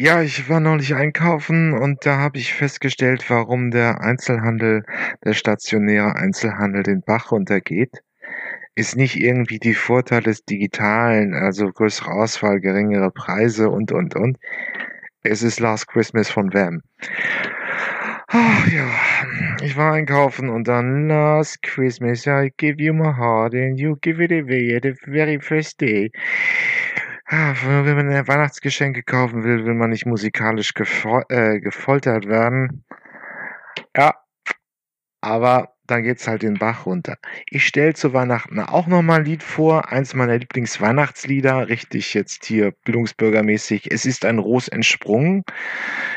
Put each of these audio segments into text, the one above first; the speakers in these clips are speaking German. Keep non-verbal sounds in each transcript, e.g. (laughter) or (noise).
Ja, ich war neulich einkaufen und da habe ich festgestellt, warum der Einzelhandel, der stationäre Einzelhandel den Bach runtergeht. Ist nicht irgendwie die Vorteile des Digitalen, also größere Auswahl, geringere Preise und, und, und. Es ist Last Christmas von Wham. Ach ja, ich war einkaufen und dann Last Christmas I give you my heart and you give it away the very first day. Ah, wenn man Weihnachtsgeschenke kaufen will, will man nicht musikalisch gefol äh, gefoltert werden. Ja, aber dann geht's halt den Bach runter. Ich stelle zu Weihnachten auch noch mal ein Lied vor, eins meiner Lieblingsweihnachtslieder, richtig jetzt hier bildungsbürgermäßig. Es ist ein Ros entsprungen.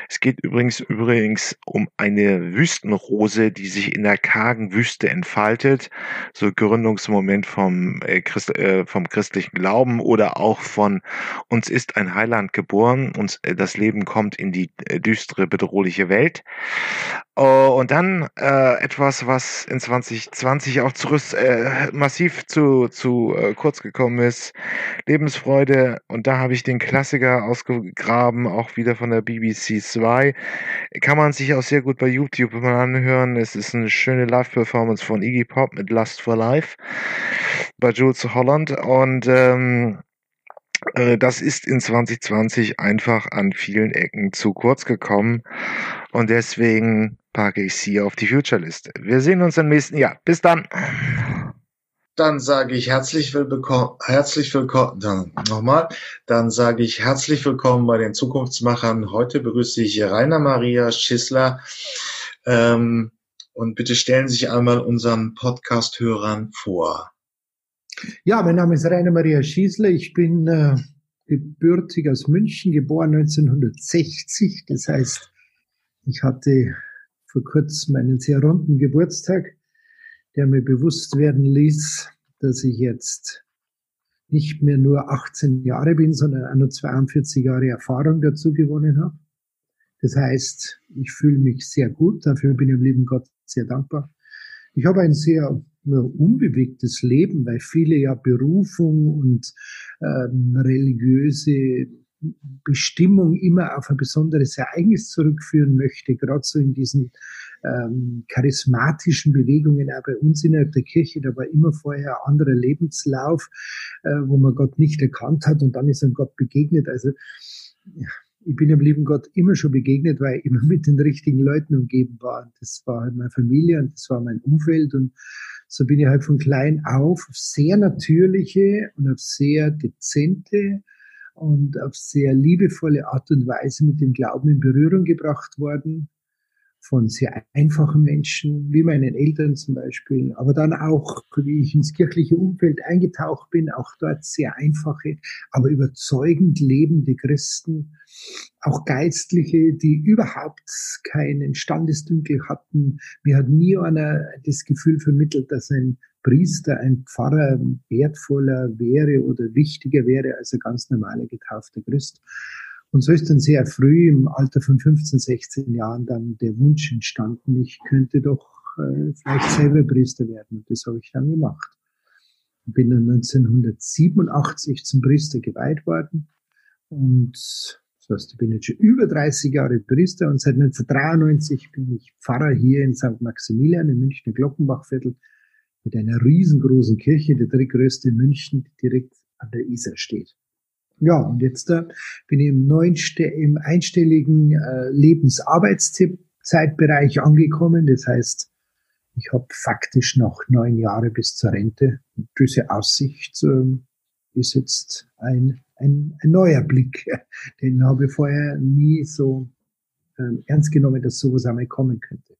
Es geht übrigens übrigens um eine Wüstenrose, die sich in der kargen Wüste entfaltet, so Gründungsmoment vom äh, Christ, äh, vom christlichen Glauben oder auch von uns ist ein Heiland geboren, uns äh, das Leben kommt in die äh, düstere bedrohliche Welt. Oh, und dann äh, etwas, was in 2020 auch zurück, äh, massiv zu, zu äh, kurz gekommen ist. Lebensfreude. Und da habe ich den Klassiker ausgegraben, auch wieder von der BBC 2. Kann man sich auch sehr gut bei YouTube mal anhören. Es ist eine schöne Live-Performance von Iggy Pop mit Lust for Life bei Jules Holland. Und ähm, äh, das ist in 2020 einfach an vielen Ecken zu kurz gekommen. Und deswegen packe ich sie auf die Future-Liste. Wir sehen uns im nächsten Jahr. Bis dann. Dann sage ich herzlich willkommen, herzlich willkommen, dann nochmal, dann sage ich herzlich willkommen bei den Zukunftsmachern. Heute begrüße ich Rainer Maria Schissler. Ähm, und bitte stellen Sie sich einmal unseren Podcast-Hörern vor. Ja, mein Name ist Rainer Maria Schießler. Ich bin äh, gebürtig aus München, geboren 1960. Das heißt, ich hatte vor kurzem einen sehr runden Geburtstag, der mir bewusst werden ließ, dass ich jetzt nicht mehr nur 18 Jahre bin, sondern auch nur 42 Jahre Erfahrung dazu gewonnen habe. Das heißt, ich fühle mich sehr gut, dafür bin ich dem lieben Gott sehr dankbar. Ich habe ein sehr unbewegtes Leben, weil viele ja Berufung und ähm, religiöse Bestimmung immer auf ein besonderes Ereignis zurückführen möchte, gerade so in diesen ähm, charismatischen Bewegungen, auch bei uns innerhalb der Kirche, da war immer vorher ein anderer Lebenslauf, äh, wo man Gott nicht erkannt hat und dann ist einem Gott begegnet. Also ich bin dem lieben Gott immer schon begegnet, weil ich immer mit den richtigen Leuten umgeben war. Das war halt meine Familie und das war mein Umfeld und so bin ich halt von klein auf auf sehr natürliche und auf sehr dezente und auf sehr liebevolle Art und Weise mit dem Glauben in Berührung gebracht worden von sehr einfachen Menschen, wie meinen Eltern zum Beispiel, aber dann auch, wie ich ins kirchliche Umfeld eingetaucht bin, auch dort sehr einfache, aber überzeugend lebende Christen, auch Geistliche, die überhaupt keinen Standesdünkel hatten. Mir hat nie einer das Gefühl vermittelt, dass ein Priester, ein Pfarrer wertvoller wäre oder wichtiger wäre als ein ganz normaler getaufter Christ. Und so ist dann sehr früh im Alter von 15, 16 Jahren dann der Wunsch entstanden, ich könnte doch äh, vielleicht selber Priester werden. Und das habe ich dann gemacht. Bin dann 1987 zum Priester geweiht worden. Und das heißt, ich bin jetzt schon über 30 Jahre Priester und seit 1993 bin ich Pfarrer hier in St. Maximilian im Münchner Glockenbachviertel mit einer riesengroßen Kirche, der drittgrößte in München, die direkt an der Isar steht. Ja, und jetzt äh, bin ich im, neuen, im einstelligen äh, Lebensarbeitszeitbereich angekommen. Das heißt, ich habe faktisch noch neun Jahre bis zur Rente. Diese Aussicht äh, ist jetzt ein, ein, ein neuer Blick. (laughs) Den habe ich vorher nie so äh, ernst genommen, dass sowas einmal kommen könnte.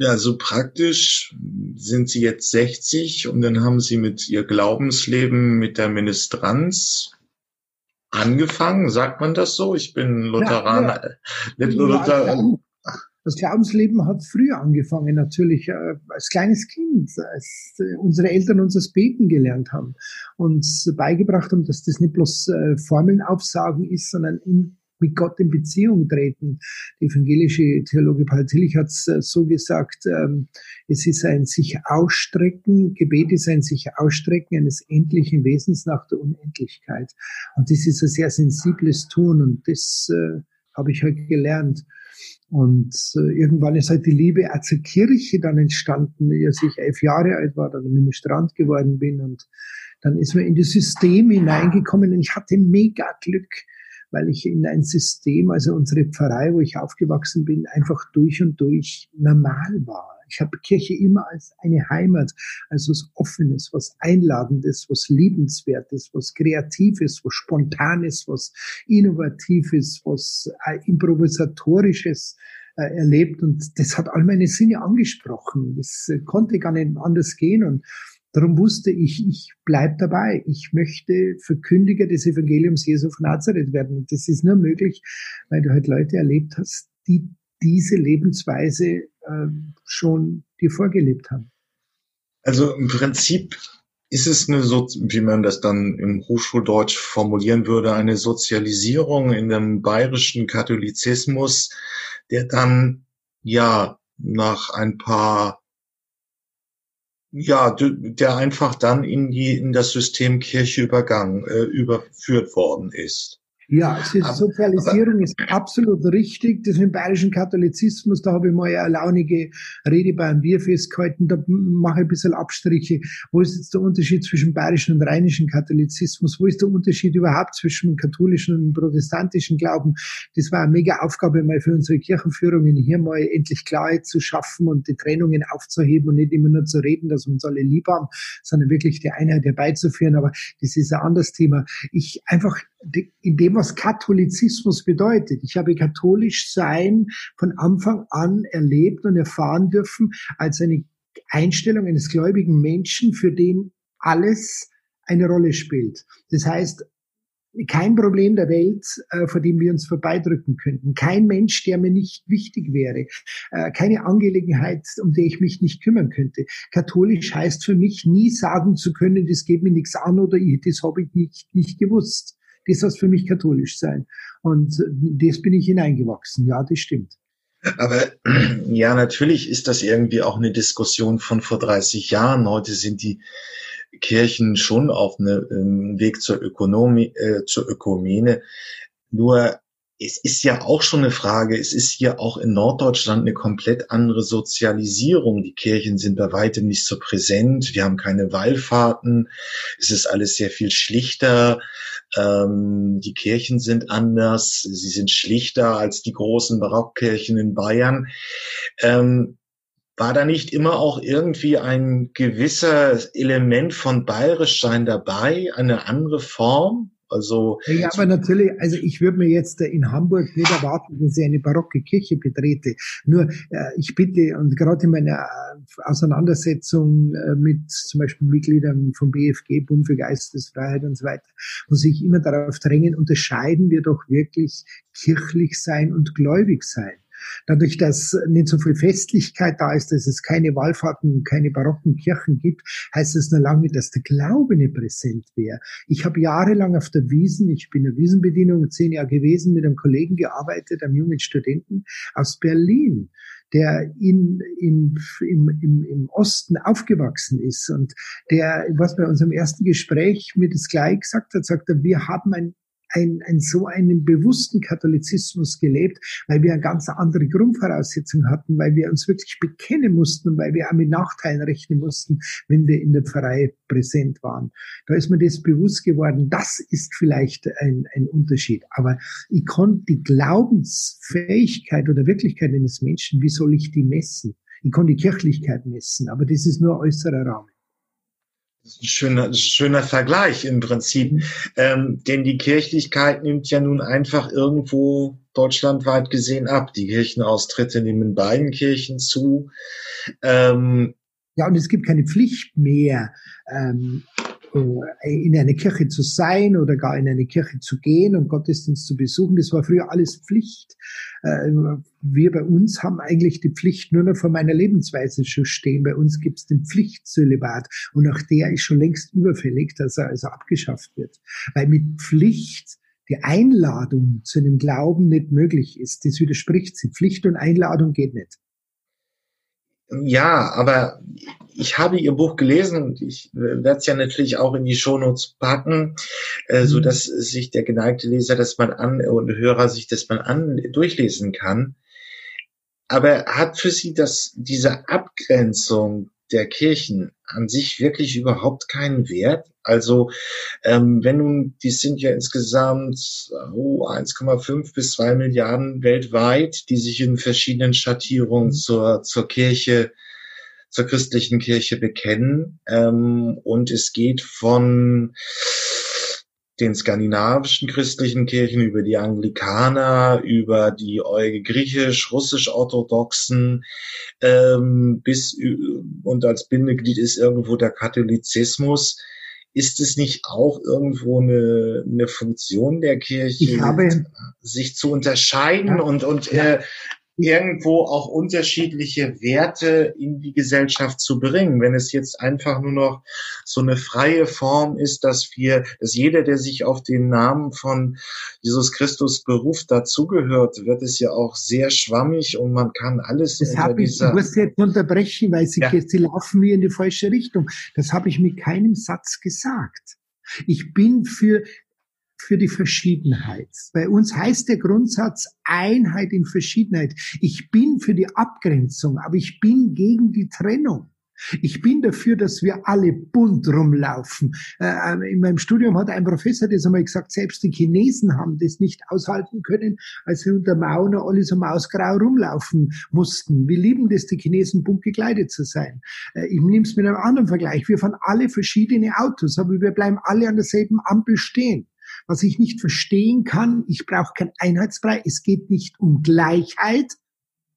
Ja, so praktisch sind Sie jetzt 60 und dann haben Sie mit Ihr Glaubensleben mit der Ministranz angefangen. Sagt man das so? Ich bin Lutheraner. Ja, ja. Luther das Glaubensleben hat früher angefangen, natürlich äh, als kleines Kind, als äh, unsere Eltern uns das Beten gelernt haben, uns beigebracht haben, dass das nicht bloß äh, Formeln aufsagen ist, sondern in mit Gott in Beziehung treten. Die evangelische Theologe Paul Tillich hat es äh, so gesagt, ähm, es ist ein sich ausstrecken, Gebet ist ein sich ausstrecken eines endlichen Wesens nach der Unendlichkeit. Und das ist ein sehr sensibles Tun und das äh, habe ich heute gelernt. Und äh, irgendwann ist halt die Liebe auch zur Kirche dann entstanden, als ich elf Jahre alt war, dann Ministrant geworden bin und dann ist man in das System hineingekommen und ich hatte mega Glück weil ich in ein System, also unsere Pfarrei, wo ich aufgewachsen bin, einfach durch und durch normal war. Ich habe Kirche immer als eine Heimat, als was Offenes, was Einladendes, was Liebenswertes, was Kreatives, was Spontanes, was Innovatives, was äh, Improvisatorisches äh, erlebt. Und das hat all meine Sinne angesprochen. Das äh, konnte gar nicht anders gehen. Und Darum wusste ich, ich bleib dabei. Ich möchte Verkündiger des Evangeliums Jesu von Nazareth werden. Und das ist nur möglich, weil du halt Leute erlebt hast, die diese Lebensweise äh, schon dir vorgelebt haben. Also im Prinzip ist es eine, so wie man das dann im Hochschuldeutsch formulieren würde, eine Sozialisierung in dem bayerischen Katholizismus, der dann ja nach ein paar ja, der einfach dann in die in das System Kirche übergangen, äh, überführt worden ist. Ja, Sozialisierung ist absolut richtig. Das im bayerischen Katholizismus, da habe ich mal eine launige Rede beim Bierfest gehalten, da mache ich ein bisschen Abstriche. Wo ist jetzt der Unterschied zwischen bayerischen und rheinischen Katholizismus? Wo ist der Unterschied überhaupt zwischen katholischen und protestantischen Glauben? Das war eine mega Aufgabe mal für unsere Kirchenführungen, hier mal endlich Klarheit zu schaffen und die Trennungen aufzuheben und nicht immer nur zu reden, dass wir uns alle lieb haben, sondern wirklich die Einheit herbeizuführen. Aber das ist ein anderes Thema. Ich einfach in dem, was Katholizismus bedeutet. Ich habe katholisch sein von Anfang an erlebt und erfahren dürfen als eine Einstellung eines gläubigen Menschen, für den alles eine Rolle spielt. Das heißt, kein Problem der Welt, äh, vor dem wir uns vorbeidrücken könnten. Kein Mensch, der mir nicht wichtig wäre. Äh, keine Angelegenheit, um die ich mich nicht kümmern könnte. Katholisch heißt für mich nie sagen zu können, das geht mir nichts an oder das habe ich nicht, nicht gewusst das für mich katholisch sein. Und das bin ich hineingewachsen. Ja, das stimmt. Aber (clears throat) ja, natürlich ist das irgendwie auch eine Diskussion von vor 30 Jahren. Heute sind die Kirchen schon auf einem ähm, Weg zur Ökonomie, äh, zur Ökumene. Nur es ist ja auch schon eine Frage, es ist hier auch in Norddeutschland eine komplett andere Sozialisierung. Die Kirchen sind bei weitem nicht so präsent, wir haben keine Wallfahrten, es ist alles sehr viel schlichter, ähm, die Kirchen sind anders, sie sind schlichter als die großen Barockkirchen in Bayern. Ähm, war da nicht immer auch irgendwie ein gewisser Element von Bayerischsein dabei, eine andere Form? Also ja, aber natürlich, also ich würde mir jetzt in Hamburg nicht erwarten, dass ich eine barocke Kirche betrete. Nur äh, ich bitte, und gerade in meiner äh, Auseinandersetzung äh, mit zum Beispiel Mitgliedern vom BFG, Bund für Geistesfreiheit und so weiter, muss ich immer darauf drängen, unterscheiden wir doch wirklich kirchlich sein und gläubig sein. Dadurch, dass nicht so viel Festlichkeit da ist, dass es keine Wallfahrten, keine barocken Kirchen gibt, heißt es nur lange, dass der Glaube nicht präsent wäre. Ich habe jahrelang auf der Wiesen, ich bin in der Wiesenbedienung zehn Jahre gewesen, mit einem Kollegen gearbeitet, einem jungen Studenten aus Berlin der in, im, im, im, im Osten aufgewachsen ist und der, was bei unserem ersten Gespräch mir das gleich gesagt hat, sagt er, wir haben ein ein, ein so einen bewussten Katholizismus gelebt, weil wir eine ganz andere Grundvoraussetzung hatten, weil wir uns wirklich bekennen mussten weil wir auch mit Nachteilen rechnen mussten, wenn wir in der Pfarrei präsent waren. Da ist mir das bewusst geworden. Das ist vielleicht ein, ein Unterschied. Aber ich konnte die Glaubensfähigkeit oder Wirklichkeit eines Menschen, wie soll ich die messen? Ich konnte die Kirchlichkeit messen, aber das ist nur äußerer Rahmen. Das ist ein schöner, schöner Vergleich im Prinzip. Mhm. Ähm, denn die Kirchlichkeit nimmt ja nun einfach irgendwo deutschlandweit gesehen ab. Die Kirchenaustritte nehmen beiden Kirchen zu. Ähm, ja, und es gibt keine Pflicht mehr, ähm, äh, in eine Kirche zu sein oder gar in eine Kirche zu gehen und Gottesdienst zu besuchen. Das war früher alles Pflicht. Äh, wir bei uns haben eigentlich die Pflicht nur noch vor meiner Lebensweise schon stehen. Bei uns gibt es den Pflichtzölibat und auch der ist schon längst überfällig, dass er also abgeschafft wird. Weil mit Pflicht die Einladung zu einem Glauben nicht möglich ist. Das widerspricht sie. Pflicht und Einladung geht nicht. Ja, aber ich habe Ihr Buch gelesen und ich werde es ja natürlich auch in die Shownotes packen, äh, so mhm. dass sich der geneigte Leser das mal an und Hörer sich das mal an durchlesen kann. Aber hat für Sie das diese Abgrenzung der Kirchen an sich wirklich überhaupt keinen Wert? Also ähm, wenn nun, die sind ja insgesamt oh, 1,5 bis 2 Milliarden weltweit, die sich in verschiedenen Schattierungen mhm. zur, zur Kirche, zur christlichen Kirche bekennen. Ähm, und es geht von den skandinavischen christlichen Kirchen, über die Anglikaner, über die griechisch-russisch-orthodoxen, ähm, bis und als Bindeglied ist irgendwo der Katholizismus. Ist es nicht auch irgendwo eine, eine Funktion der Kirche, habe, sich zu unterscheiden ja, und, und äh, irgendwo auch unterschiedliche Werte in die Gesellschaft zu bringen. Wenn es jetzt einfach nur noch so eine freie Form ist, dass wir, dass jeder, der sich auf den Namen von Jesus Christus beruft, dazugehört, wird es ja auch sehr schwammig und man kann alles. Das habe ich, ich muss jetzt unterbrechen, weil Sie, ja. Sie laufen mir in die falsche Richtung. Das habe ich mit keinem Satz gesagt. Ich bin für für die Verschiedenheit. Bei uns heißt der Grundsatz Einheit in Verschiedenheit. Ich bin für die Abgrenzung, aber ich bin gegen die Trennung. Ich bin dafür, dass wir alle bunt rumlaufen. Äh, in meinem Studium hat ein Professor das einmal gesagt, selbst die Chinesen haben das nicht aushalten können, als sie unter Mao alle so mausgrau rumlaufen mussten. Wir lieben das, die Chinesen bunt gekleidet zu sein. Äh, ich nehme es mit einem anderen Vergleich. Wir fahren alle verschiedene Autos, aber wir bleiben alle an derselben Ampel stehen. Was ich nicht verstehen kann, ich brauche kein Einheitsbrei. Es geht nicht um Gleichheit,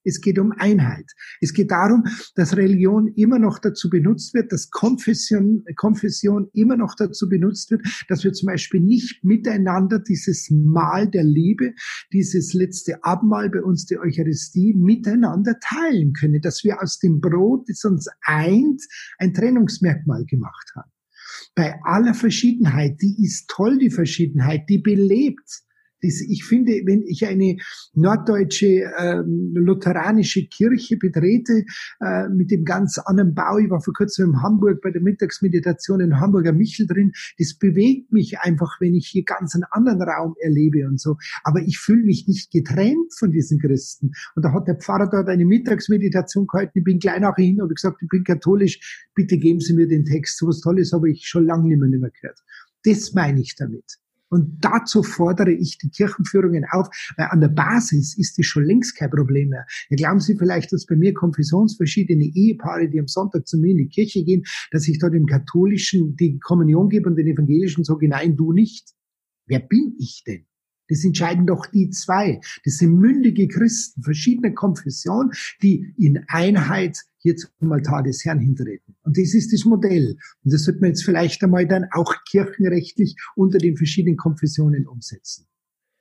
es geht um Einheit. Es geht darum, dass Religion immer noch dazu benutzt wird, dass Konfession, Konfession immer noch dazu benutzt wird, dass wir zum Beispiel nicht miteinander dieses Mahl der Liebe, dieses letzte Abendmahl bei uns, die Eucharistie, miteinander teilen können, dass wir aus dem Brot, das uns eint, ein Trennungsmerkmal gemacht haben bei aller Verschiedenheit, die ist toll, die Verschiedenheit, die belebt. Das, ich finde, wenn ich eine norddeutsche ähm, lutheranische Kirche betrete äh, mit dem ganz anderen Bau, ich war vor kurzem in Hamburg bei der Mittagsmeditation in Hamburger Michel drin, das bewegt mich einfach, wenn ich hier ganz einen anderen Raum erlebe und so. Aber ich fühle mich nicht getrennt von diesen Christen. Und da hat der Pfarrer dort eine Mittagsmeditation gehalten. Ich bin gleich nachher hin und gesagt, ich bin katholisch, bitte geben Sie mir den Text. So was Tolles habe ich schon lange nicht mehr gehört. Das meine ich damit. Und dazu fordere ich die Kirchenführungen auf, weil an der Basis ist das schon längst kein Problem mehr. Ja, glauben Sie vielleicht, dass bei mir konfessionsverschiedene Ehepaare, die am Sonntag zu mir in die Kirche gehen, dass ich dort dem Katholischen die Kommunion gebe und den Evangelischen sage, nein, du nicht? Wer bin ich denn? Das entscheiden doch die zwei. Das sind mündige Christen verschiedener Konfession, die in Einheit hier zum Altar des Herrn hintreten. Und das ist das Modell. Und das sollte man jetzt vielleicht einmal dann auch kirchenrechtlich unter den verschiedenen Konfessionen umsetzen.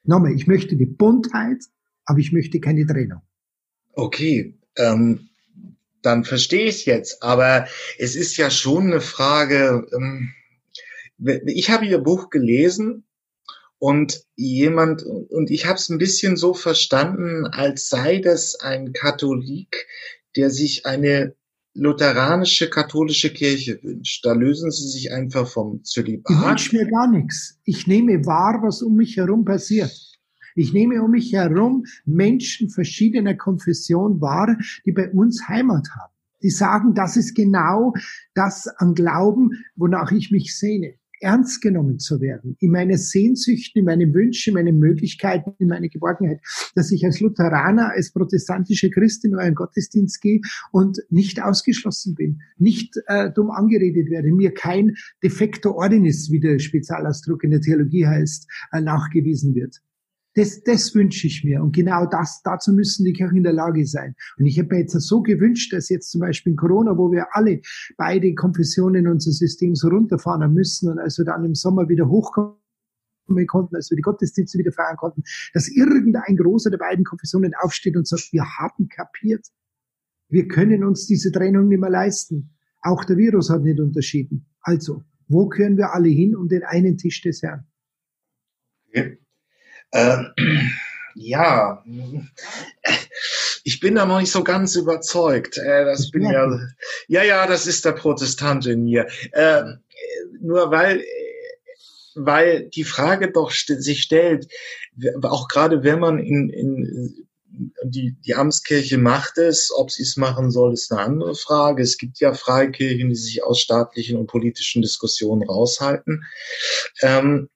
Nochmal, ich möchte die Buntheit, aber ich möchte keine Trennung. Okay, ähm, dann verstehe ich es jetzt. Aber es ist ja schon eine Frage. Ähm, ich habe Ihr Buch gelesen und jemand, und ich habe es ein bisschen so verstanden, als sei das ein Katholik, der sich eine lutheranische katholische Kirche wünscht. Da lösen sie sich einfach vom Zölibat. Ich wünsche mir gar nichts. Ich nehme wahr, was um mich herum passiert. Ich nehme um mich herum Menschen verschiedener Konfession wahr, die bei uns Heimat haben. Die sagen, das ist genau das an Glauben, wonach ich mich sehne ernst genommen zu werden, in meine Sehnsüchten, in meine Wünsche, in meine Möglichkeiten, in meine Geborgenheit, dass ich als Lutheraner, als protestantische Christin in einen Gottesdienst gehe und nicht ausgeschlossen bin, nicht äh, dumm angeredet werde, mir kein defektor ordinis, wie der Spezialausdruck in der Theologie heißt, äh, nachgewiesen wird. Das, das wünsche ich mir. Und genau das, dazu müssen die Kirchen in der Lage sein. Und ich habe mir jetzt so gewünscht, dass jetzt zum Beispiel in Corona, wo wir alle beide Konfessionen unser System so runterfahren müssen und also dann im Sommer wieder hochkommen konnten, als wir die Gottesdienste wieder feiern konnten, dass irgendein großer der beiden Konfessionen aufsteht und sagt, wir haben kapiert. Wir können uns diese Trennung nicht mehr leisten. Auch der Virus hat nicht unterschieden. Also, wo können wir alle hin um den einen Tisch des Herrn? Okay. Ähm, ja, ich bin da noch nicht so ganz überzeugt. Äh, das bin ja, ja, ja, das ist der Protestant in mir. Äh, nur weil, weil die Frage doch st sich stellt, auch gerade wenn man in, in die, die Amtskirche macht es, ob sie es machen soll, ist eine andere Frage. Es gibt ja Freikirchen, die sich aus staatlichen und politischen Diskussionen raushalten. Ähm,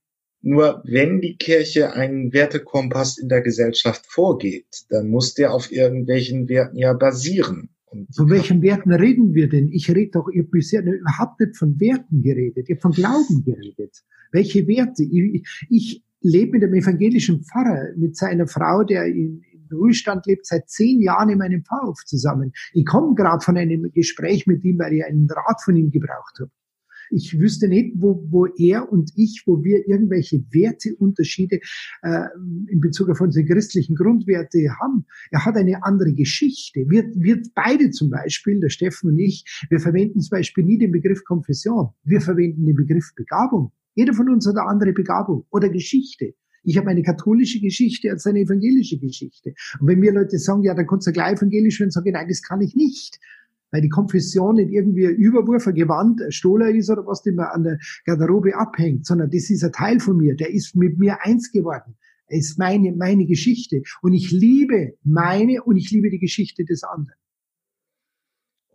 nur wenn die Kirche einen Wertekompass in der Gesellschaft vorgeht, dann muss der auf irgendwelchen Werten ja basieren. Und von welchen Werten reden wir denn? Ich rede doch, ihr bisher überhaupt nicht von Werten geredet, ihr von Glauben geredet. Welche Werte? Ich, ich lebe mit einem evangelischen Pfarrer, mit seiner Frau, der in Ruhestand lebt, seit zehn Jahren in meinem Pfarrhof zusammen. Ich komme gerade von einem Gespräch mit ihm, weil ich einen Rat von ihm gebraucht habe. Ich wüsste nicht, wo, wo er und ich, wo wir irgendwelche Werteunterschiede äh, in Bezug auf unsere christlichen Grundwerte haben. Er hat eine andere Geschichte. Wir, wir beide zum Beispiel, der Steffen und ich, wir verwenden zum Beispiel nie den Begriff Konfession. Wir verwenden den Begriff Begabung. Jeder von uns hat eine andere Begabung oder Geschichte. Ich habe eine katholische Geschichte als eine evangelische Geschichte. Und wenn mir Leute sagen, ja, dann kannst du gleich evangelisch werden, sage ich, nein, das kann ich nicht weil die Konfession nicht irgendwie ein Überwurf, ein Gewand, ein Stohler ist oder was, den man an der Garderobe abhängt, sondern das ist ein Teil von mir, der ist mit mir eins geworden. Er ist meine, meine Geschichte. Und ich liebe meine und ich liebe die Geschichte des anderen.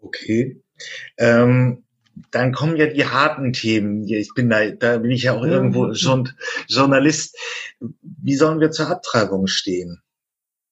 Okay. Ähm, dann kommen ja die harten Themen. Ich bin da, da bin ich ja auch irgendwo schon Journalist. Wie sollen wir zur Abtreibung stehen?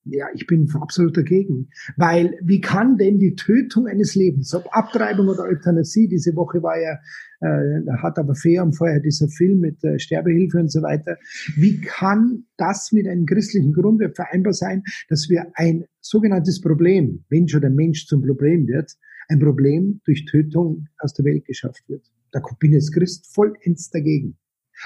Ja, ich bin absolut dagegen. Weil wie kann denn die Tötung eines Lebens, ob Abtreibung oder Euthanasie, diese Woche war ja, äh, hat aber fair und vorher dieser Film mit äh, Sterbehilfe und so weiter, wie kann das mit einem christlichen Grundwert vereinbar sein, dass wir ein sogenanntes Problem, wenn schon der Mensch zum Problem wird, ein Problem durch Tötung aus der Welt geschafft wird? Da bin ich als Christ vollends dagegen.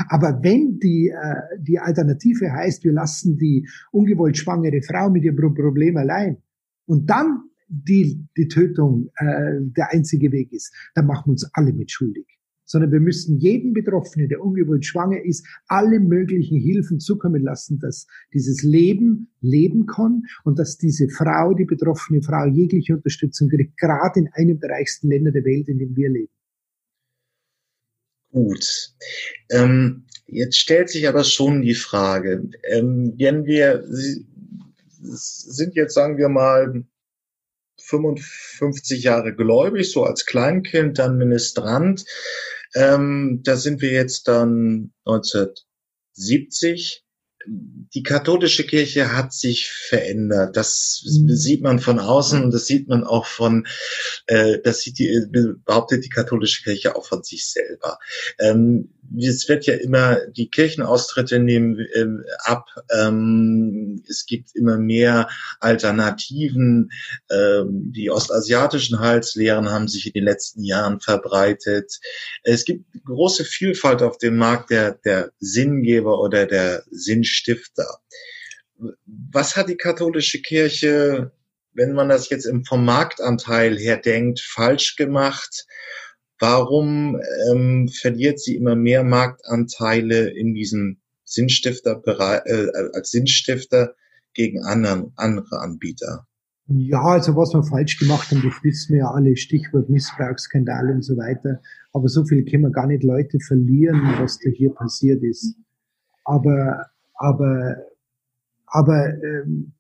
Aber wenn die, äh, die Alternative heißt, wir lassen die ungewollt schwangere Frau mit ihrem Problem allein und dann die, die Tötung äh, der einzige Weg ist, dann machen wir uns alle mit schuldig. Sondern wir müssen jedem Betroffenen, der ungewollt schwanger ist, alle möglichen Hilfen zukommen lassen, dass dieses Leben leben kann und dass diese Frau, die betroffene Frau, jegliche Unterstützung kriegt, gerade in einem der reichsten Länder der Welt, in dem wir leben. Gut. Ähm, jetzt stellt sich aber schon die Frage, ähm, wenn wir sind jetzt, sagen wir mal, 55 Jahre gläubig, so als Kleinkind, dann Ministrant. Ähm, da sind wir jetzt dann 1970 die katholische Kirche hat sich verändert. Das sieht man von außen und das sieht man auch von, äh, das sieht die, behauptet die katholische Kirche auch von sich selber. Ähm, es wird ja immer, die Kirchenaustritte nehmen äh, ab, ähm, es gibt immer mehr Alternativen. Ähm, die ostasiatischen Heilslehren haben sich in den letzten Jahren verbreitet. Es gibt große Vielfalt auf dem Markt der, der Sinngeber oder der Sinnstifter. Was hat die katholische Kirche, wenn man das jetzt vom Marktanteil her denkt, falsch gemacht? Warum ähm, verliert sie immer mehr Marktanteile in diesem Sinnstifter äh, als Sinnstifter gegen anderen, andere Anbieter? Ja, also was wir falsch gemacht haben, das wissen wir ja alle, Stichwort Missbrauchsskandal und so weiter. Aber so viel können wir gar nicht Leute verlieren, was da hier passiert ist. Aber, aber, aber ähm,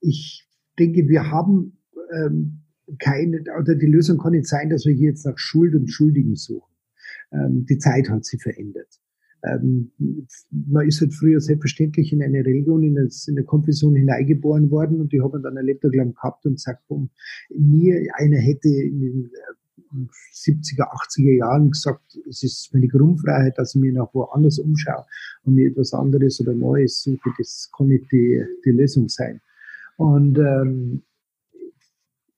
ich denke, wir haben ähm, keine, oder die Lösung kann nicht sein, dass wir hier jetzt nach Schuld und Schuldigen suchen. Ähm, die Zeit hat sich verändert. Ähm, man ist halt früher selbstverständlich in eine Religion, in, das, in eine Konfession hineingeboren worden und die haben dann ein Leben lang gehabt und sagt, boom, nie einer hätte in den 70er, äh, 80er Jahren gesagt, es ist meine Grundfreiheit, dass ich mir nach woanders umschaue und mir etwas anderes oder Neues suche. Das kann nicht die, die Lösung sein. Und ähm,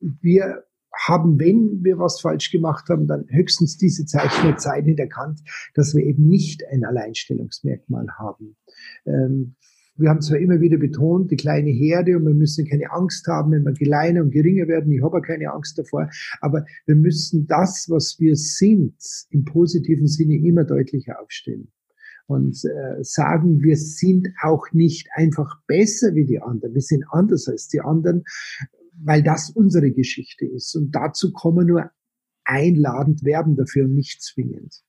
wir haben, wenn wir was falsch gemacht haben, dann höchstens diese Zeichen der Zeit erkannt, dass wir eben nicht ein Alleinstellungsmerkmal haben. Ähm, wir haben zwar immer wieder betont, die kleine Herde und wir müssen keine Angst haben, wenn wir kleiner und geringer werden. Ich habe keine Angst davor. Aber wir müssen das, was wir sind, im positiven Sinne immer deutlicher aufstellen. und äh, sagen, wir sind auch nicht einfach besser wie die anderen, wir sind anders als die anderen, weil das unsere Geschichte ist. Und dazu kommen nur einladend werben dafür und nicht zwingend.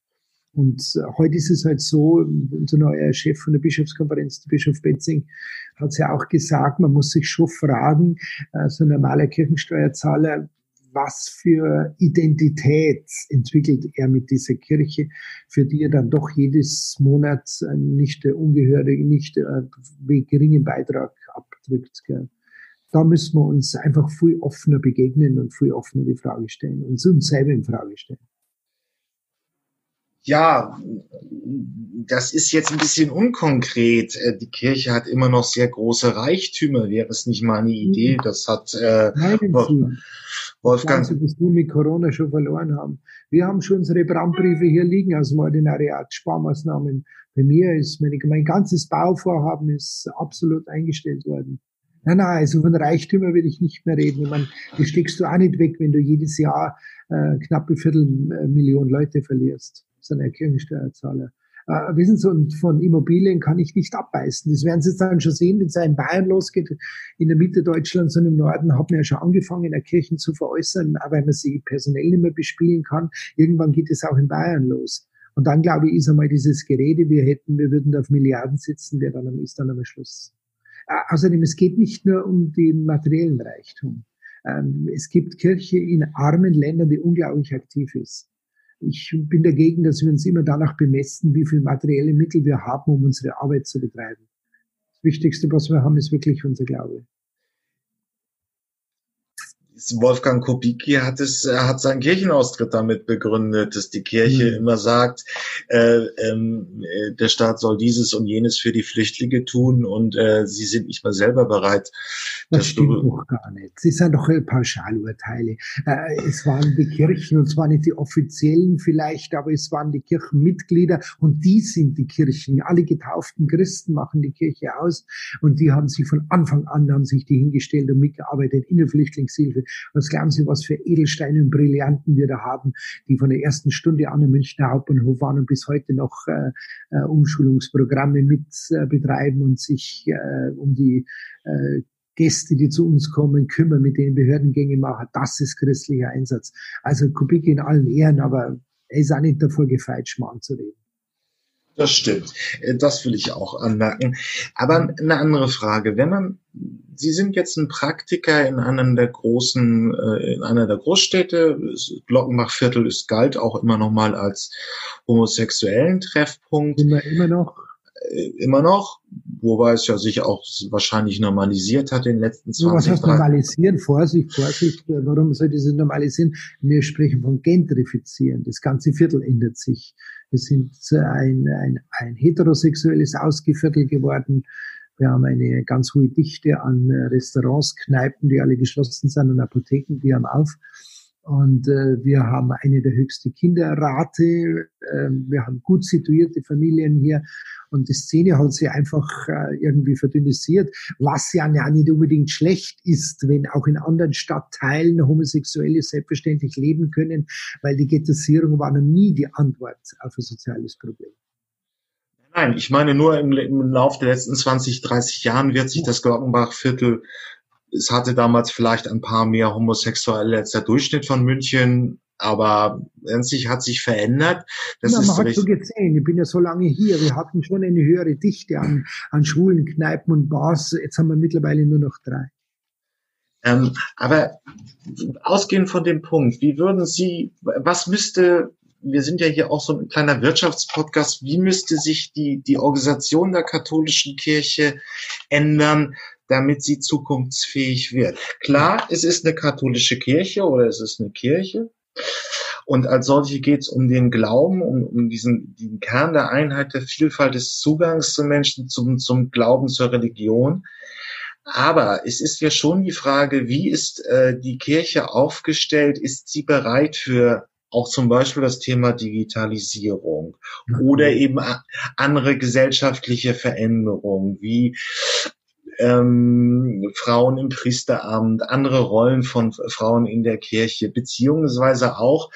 Und äh, heute ist es halt so, unser neuer Chef von der Bischofskonferenz, der Bischof Betzing, hat es ja auch gesagt, man muss sich schon fragen, äh, so ein normaler Kirchensteuerzahler, was für Identität entwickelt er mit dieser Kirche, für die er dann doch jedes Monat nicht der ungehörige, nicht äh, geringen Beitrag abdrückt. Gell da müssen wir uns einfach viel offener begegnen und viel offener die Frage stellen und uns selber in Frage stellen. Ja, das ist jetzt ein bisschen unkonkret. Äh, die Kirche hat immer noch sehr große Reichtümer. Wäre es nicht mal eine Idee? Mhm. Das hat äh, Wolfgang. Sie, dass wir mit Corona schon verloren haben. Wir haben schon unsere Brandbriefe hier liegen aus dem Ordinariat, Sparmaßnahmen. Bei mir ist meine, mein ganzes Bauvorhaben ist absolut eingestellt worden. Nein, nein, also von Reichtümer will ich nicht mehr reden. Ich meine, das steckst du auch nicht weg, wenn du jedes Jahr äh, knappe Viertelmillion Leute verlierst. Das ein Kirchensteuerzahler. Äh, wissen Sie, und von Immobilien kann ich nicht abbeißen. Das werden Sie dann schon sehen, wenn es in Bayern losgeht. In der Mitte Deutschlands und im Norden haben wir ja schon angefangen, in der Kirche zu veräußern, aber wenn man sie personell nicht mehr bespielen kann. Irgendwann geht es auch in Bayern los. Und dann, glaube ich, ist einmal dieses Gerede, wir hätten, wir würden da auf Milliarden sitzen, der dann ist dann am Schluss. Außerdem, es geht nicht nur um den materiellen Reichtum. Ähm, es gibt Kirche in armen Ländern, die unglaublich aktiv ist. Ich bin dagegen, dass wir uns immer danach bemessen, wie viel materielle Mittel wir haben, um unsere Arbeit zu betreiben. Das Wichtigste, was wir haben, ist wirklich unser Glaube. Wolfgang Kubicki hat es, er hat seinen Kirchenaustritt damit begründet, dass die Kirche mhm. immer sagt, äh, ähm, äh, der Staat soll dieses und jenes für die Flüchtlinge tun und äh, sie sind nicht mal selber bereit. Das stimmt doch gar nicht. Es sind doch Pauschalurteile. Äh, es waren die Kirchen und zwar nicht die offiziellen vielleicht, aber es waren die Kirchenmitglieder und die sind die Kirchen. Alle getauften Christen machen die Kirche aus und die haben sich von Anfang an haben sich die hingestellt und mitgearbeitet in der Flüchtlingshilfe was glauben Sie, was für Edelsteine und Brillanten wir da haben, die von der ersten Stunde an im Münchner Hauptbahnhof waren und bis heute noch äh, äh, Umschulungsprogramme mit äh, betreiben und sich äh, um die äh, Gäste, die zu uns kommen, kümmern, mit denen Behördengänge machen. Das ist christlicher Einsatz. Also Kubik in allen Ehren, aber er ist auch nicht davor gefeit, Schmarrn zu reden. Das stimmt. Äh, das will ich auch anmerken. Aber eine andere Frage. Wenn man, Sie sind jetzt ein Praktiker in einer der großen, äh, in einer der Großstädte. Glockenbachviertel ist galt auch immer noch mal als homosexuellen Treffpunkt. Immer, immer noch. Äh, immer noch, wobei es ja sich auch wahrscheinlich normalisiert hat in den letzten 20 Jahren. Was heißt normalisieren? Vorsicht, Vorsicht. Warum soll das normalisieren? Wir sprechen von gentrifizieren. Das ganze Viertel ändert sich. Wir sind ein, ein, ein heterosexuelles Ausgeviertel geworden. Wir haben eine ganz hohe Dichte an Restaurants, Kneipen, die alle geschlossen sind und Apotheken, die haben auf. Und äh, wir haben eine der höchsten Kinderrate. Äh, wir haben gut situierte Familien hier. Und die Szene hat sich einfach äh, irgendwie verdünnisiert, was ja nicht unbedingt schlecht ist, wenn auch in anderen Stadtteilen Homosexuelle selbstverständlich leben können, weil die Ghettoisierung war noch nie die Antwort auf ein soziales Problem. Nein, ich meine nur im, im Laufe der letzten 20, 30 Jahren wird sich das Glockenbachviertel es hatte damals vielleicht ein paar mehr Homosexuelle als der Durchschnitt von München, aber sich hat sich verändert. Das ja, man hat so gesehen, ich bin ja so lange hier, wir hatten schon eine höhere Dichte an, an Schulen, Kneipen und Bars, jetzt haben wir mittlerweile nur noch drei. Ähm, aber ausgehend von dem Punkt, wie würden Sie, was müsste, wir sind ja hier auch so ein kleiner Wirtschaftspodcast, wie müsste sich die, die Organisation der katholischen Kirche ändern, damit sie zukunftsfähig wird. Klar, es ist eine katholische Kirche oder es ist eine Kirche. Und als solche geht es um den Glauben, um, um diesen, den Kern der Einheit, der Vielfalt des Zugangs zu Menschen, zum, zum Glauben, zur Religion. Aber es ist ja schon die Frage, wie ist äh, die Kirche aufgestellt? Ist sie bereit für auch zum Beispiel das Thema Digitalisierung oder eben andere gesellschaftliche Veränderungen wie ähm, Frauen im Priesteramt, andere Rollen von Frauen in der Kirche, beziehungsweise auch,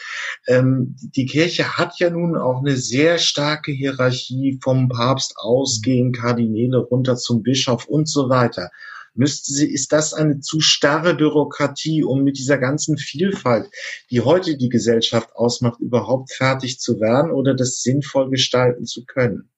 ähm, die Kirche hat ja nun auch eine sehr starke Hierarchie vom Papst ausgehend, Kardinäle runter zum Bischof und so weiter. Müsste sie, ist das eine zu starre Bürokratie, um mit dieser ganzen Vielfalt, die heute die Gesellschaft ausmacht, überhaupt fertig zu werden oder das sinnvoll gestalten zu können?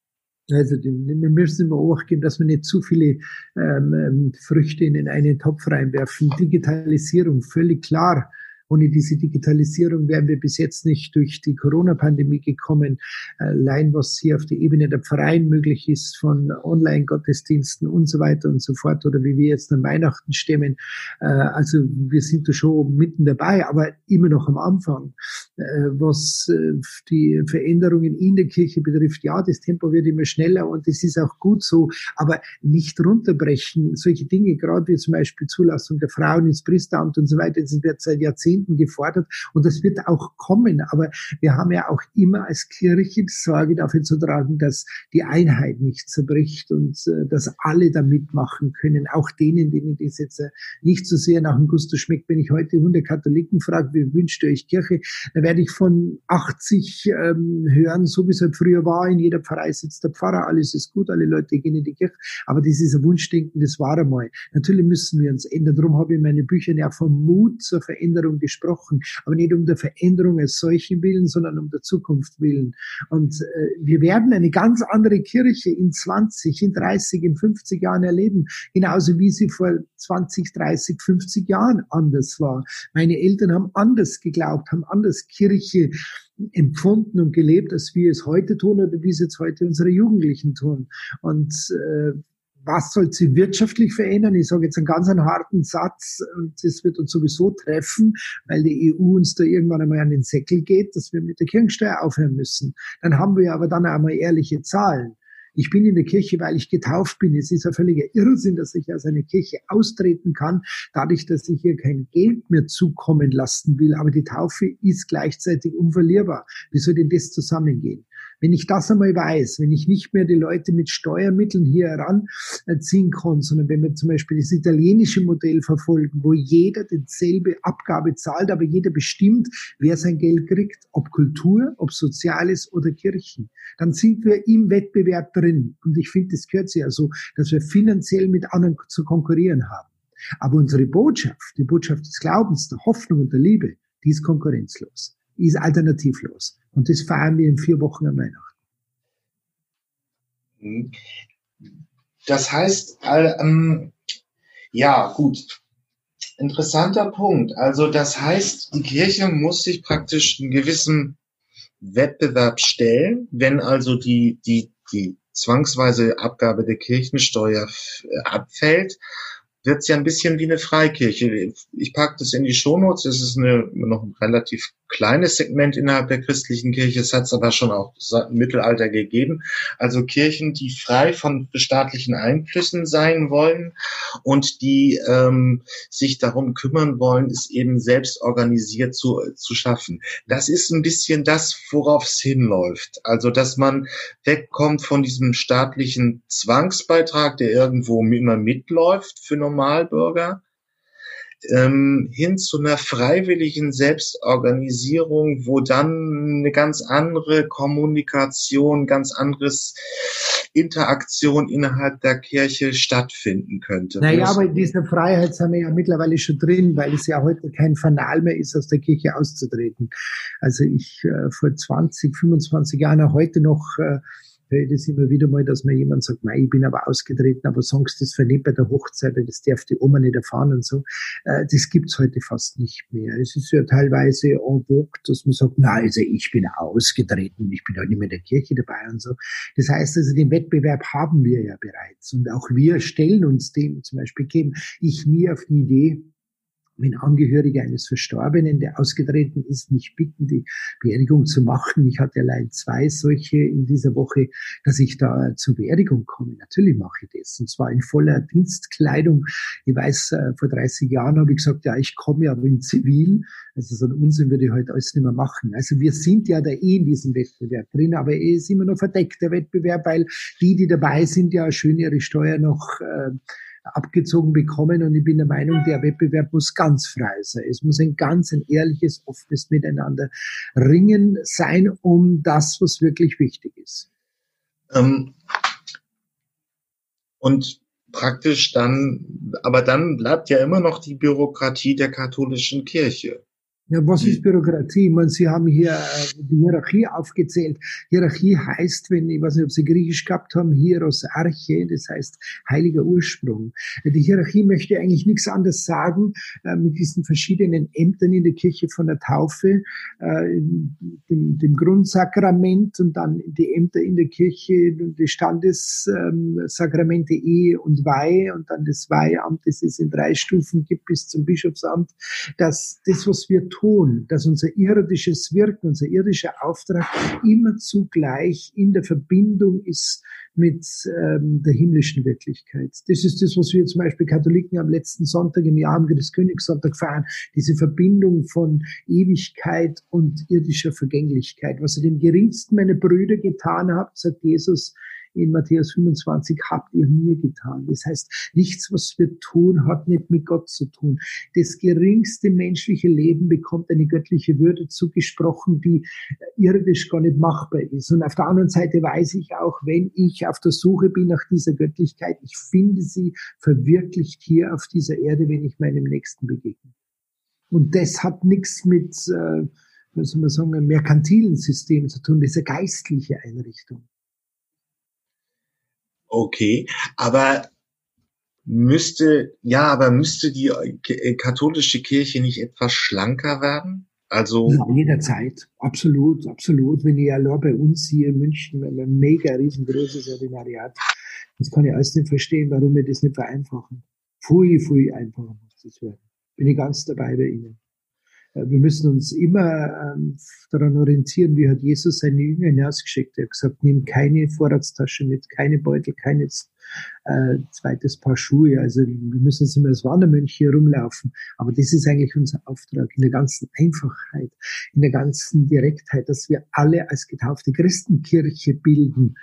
Also wir müssen immer auch geben, dass wir nicht zu viele ähm, ähm, Früchte in einen Topf reinwerfen. Digitalisierung, völlig klar. Ohne diese Digitalisierung wären wir bis jetzt nicht durch die Corona-Pandemie gekommen. Allein was hier auf der Ebene der Pfarreien möglich ist, von Online-Gottesdiensten und so weiter und so fort, oder wie wir jetzt an Weihnachten stemmen. Äh, also wir sind da schon mitten dabei, aber immer noch am Anfang. Äh, was äh, die Veränderungen in der Kirche betrifft, ja, das Tempo wird immer schneller und das ist auch gut so, aber nicht runterbrechen. Solche Dinge, gerade wie zum Beispiel Zulassung der Frauen ins Priesteramt und so weiter, das wird seit Jahrzehnten Jahrzehnten gefordert und das wird auch kommen. Aber wir haben ja auch immer als Kirche Sorge dafür zu tragen, dass die Einheit nicht zerbricht und äh, dass alle da mitmachen können, auch denen, denen das jetzt äh, nicht so sehr nach dem Gusto schmeckt. Wenn ich heute 100 Katholiken frage, wie wünscht ihr euch Kirche, dann werde ich von 80 ähm, hören, so wie es halt früher war, in jeder Pfarrei sitzt der Pfarrer, alles ist gut, alle Leute gehen in die Kirche. Aber das ist ein Wunschdenken, das war einmal. Natürlich müssen wir uns ändern. Darum habe ich meine Bücher ja vom Mut zur Veränderung gesprochen, aber nicht um der Veränderung als solchen willen, sondern um der Zukunft willen. Und äh, wir werden eine ganz andere Kirche in 20, in 30, in 50 Jahren erleben, genauso wie sie vor 20, 30, 50 Jahren anders war. Meine Eltern haben anders geglaubt, haben anders Kirche empfunden und gelebt, als wir es heute tun oder wie es jetzt heute unsere Jugendlichen tun. Und äh, was soll sie wirtschaftlich verändern? Ich sage jetzt einen ganz einen harten Satz und das wird uns sowieso treffen, weil die EU uns da irgendwann einmal an den Säckel geht, dass wir mit der Kirchensteuer aufhören müssen. Dann haben wir aber dann einmal ehrliche Zahlen. Ich bin in der Kirche, weil ich getauft bin. Es ist ein völliger Irrsinn, dass ich aus einer Kirche austreten kann, dadurch, dass ich hier kein Geld mehr zukommen lassen will. Aber die Taufe ist gleichzeitig unverlierbar. Wie soll denn das zusammengehen? Wenn ich das einmal weiß, wenn ich nicht mehr die Leute mit Steuermitteln hier heranziehen kann, sondern wenn wir zum Beispiel das italienische Modell verfolgen, wo jeder dieselbe Abgabe zahlt, aber jeder bestimmt, wer sein Geld kriegt, ob Kultur, ob Soziales oder Kirchen, dann sind wir im Wettbewerb drin. Und ich finde, das gehört sich ja so, dass wir finanziell mit anderen zu konkurrieren haben. Aber unsere Botschaft, die Botschaft des Glaubens, der Hoffnung und der Liebe, die ist konkurrenzlos, ist alternativlos. Und das feiern wir in vier Wochen am Weihnachten. Das heißt, ähm, ja, gut. Interessanter Punkt. Also das heißt, die Kirche muss sich praktisch einen gewissen Wettbewerb stellen, wenn also die, die, die zwangsweise Abgabe der Kirchensteuer abfällt, wird es ja ein bisschen wie eine Freikirche. Ich packe das in die Shownotes. Es ist eine, noch ein relativ kleines Segment innerhalb der christlichen Kirche. Es hat es aber schon auch im Mittelalter gegeben. Also Kirchen, die frei von staatlichen Einflüssen sein wollen und die ähm, sich darum kümmern wollen, es eben selbst organisiert zu, zu schaffen. Das ist ein bisschen das, worauf es hinläuft. Also, dass man wegkommt von diesem staatlichen Zwangsbeitrag, der irgendwo immer mitläuft für Normalbürger, ähm, hin zu einer freiwilligen Selbstorganisierung, wo dann eine ganz andere Kommunikation, ganz anderes Interaktion innerhalb der Kirche stattfinden könnte. Naja, aber in dieser Freiheit sind wir ja mittlerweile schon drin, weil es ja heute kein Fanal mehr ist, aus der Kirche auszutreten. Also ich äh, vor 20, 25 Jahren, heute noch äh, höre das immer wieder mal, dass mir jemand sagt, Mei, ich bin aber ausgetreten, aber sagst das für nicht bei der Hochzeit, weil das darf die Oma nicht erfahren und so. Äh, das gibt's heute fast nicht mehr. Es ist ja teilweise en vogue, dass man sagt, na, also ich bin ausgetreten, ich bin ja nicht mehr in der Kirche dabei und so. Das heißt also, den Wettbewerb haben wir ja bereits und auch wir stellen uns dem zum Beispiel geben. Ich mir auf die Idee, wenn Angehörige eines Verstorbenen, der ausgetreten ist, mich bitten, die Beerdigung zu machen. Ich hatte allein zwei solche in dieser Woche, dass ich da zur Beerdigung komme. Natürlich mache ich das. Und zwar in voller Dienstkleidung. Ich weiß, äh, vor 30 Jahren habe ich gesagt, ja, ich komme aber in Zivil. Also so ein Unsinn würde ich heute alles nicht mehr machen. Also wir sind ja da eh in diesem Wettbewerb drin, aber er ist immer noch verdeckt, der Wettbewerb, weil die, die dabei sind, ja schön ihre Steuer noch äh, abgezogen bekommen. Und ich bin der Meinung, der Wettbewerb muss ganz frei sein. Es muss ein ganz ein ehrliches, offenes Miteinander ringen sein, um das, was wirklich wichtig ist. Ähm, und praktisch dann, aber dann bleibt ja immer noch die Bürokratie der katholischen Kirche. Ja, was ist Bürokratie? Ich meine, Sie haben hier äh, die Hierarchie aufgezählt. Hierarchie heißt, wenn, ich weiß nicht, ob Sie Griechisch gehabt haben, Hieros Arche, das heißt heiliger Ursprung. Die Hierarchie möchte eigentlich nichts anderes sagen, äh, mit diesen verschiedenen Ämtern in der Kirche von der Taufe, äh, dem, dem Grundsakrament und dann die Ämter in der Kirche, die Standessakramente Ehe und Weihe und dann das Weiheamt, das es in drei Stufen gibt bis zum Bischofsamt, dass das, was wir tun, dass unser irdisches Wirken, unser irdischer Auftrag immer zugleich in der Verbindung ist mit ähm, der himmlischen Wirklichkeit. Das ist das, was wir zum Beispiel Katholiken am letzten Sonntag im Jahr des Königssonntag feiern. Diese Verbindung von Ewigkeit und irdischer Vergänglichkeit. Was ihr dem geringsten meiner Brüder getan habt, sagt Jesus, in Matthäus 25 habt ihr mir getan. Das heißt, nichts, was wir tun, hat nicht mit Gott zu tun. Das geringste menschliche Leben bekommt eine göttliche Würde zugesprochen, die irdisch gar nicht machbar ist. Und auf der anderen Seite weiß ich auch, wenn ich auf der Suche bin nach dieser Göttlichkeit, ich finde sie verwirklicht hier auf dieser Erde, wenn ich meinem Nächsten begegne. Und das hat nichts mit, äh, was soll man sagen, einem merkantilen System zu tun, diese geistliche Einrichtung. Okay, aber müsste, ja, aber müsste die äh, katholische Kirche nicht etwas schlanker werden? Also. Ja, jederzeit. Absolut, absolut. Wenn ich allein bei uns hier in München, ein mega riesengroßes Ordinariat, das kann ich alles nicht verstehen, warum wir das nicht vereinfachen. Pfui, pfui, einfacher muss das werden. Bin ich ganz dabei bei Ihnen. Äh, wir müssen uns immer ähm, daran orientieren, wie hat Jesus seine Jünger hinausgeschickt. Er hat gesagt, nimm keine Vorratstasche mit, keine Beutel, keines äh, zweites Paar Schuhe. Also wir müssen jetzt immer als Wandermönch hier rumlaufen. Aber das ist eigentlich unser Auftrag in der ganzen Einfachheit, in der ganzen Direktheit, dass wir alle als getaufte Christenkirche bilden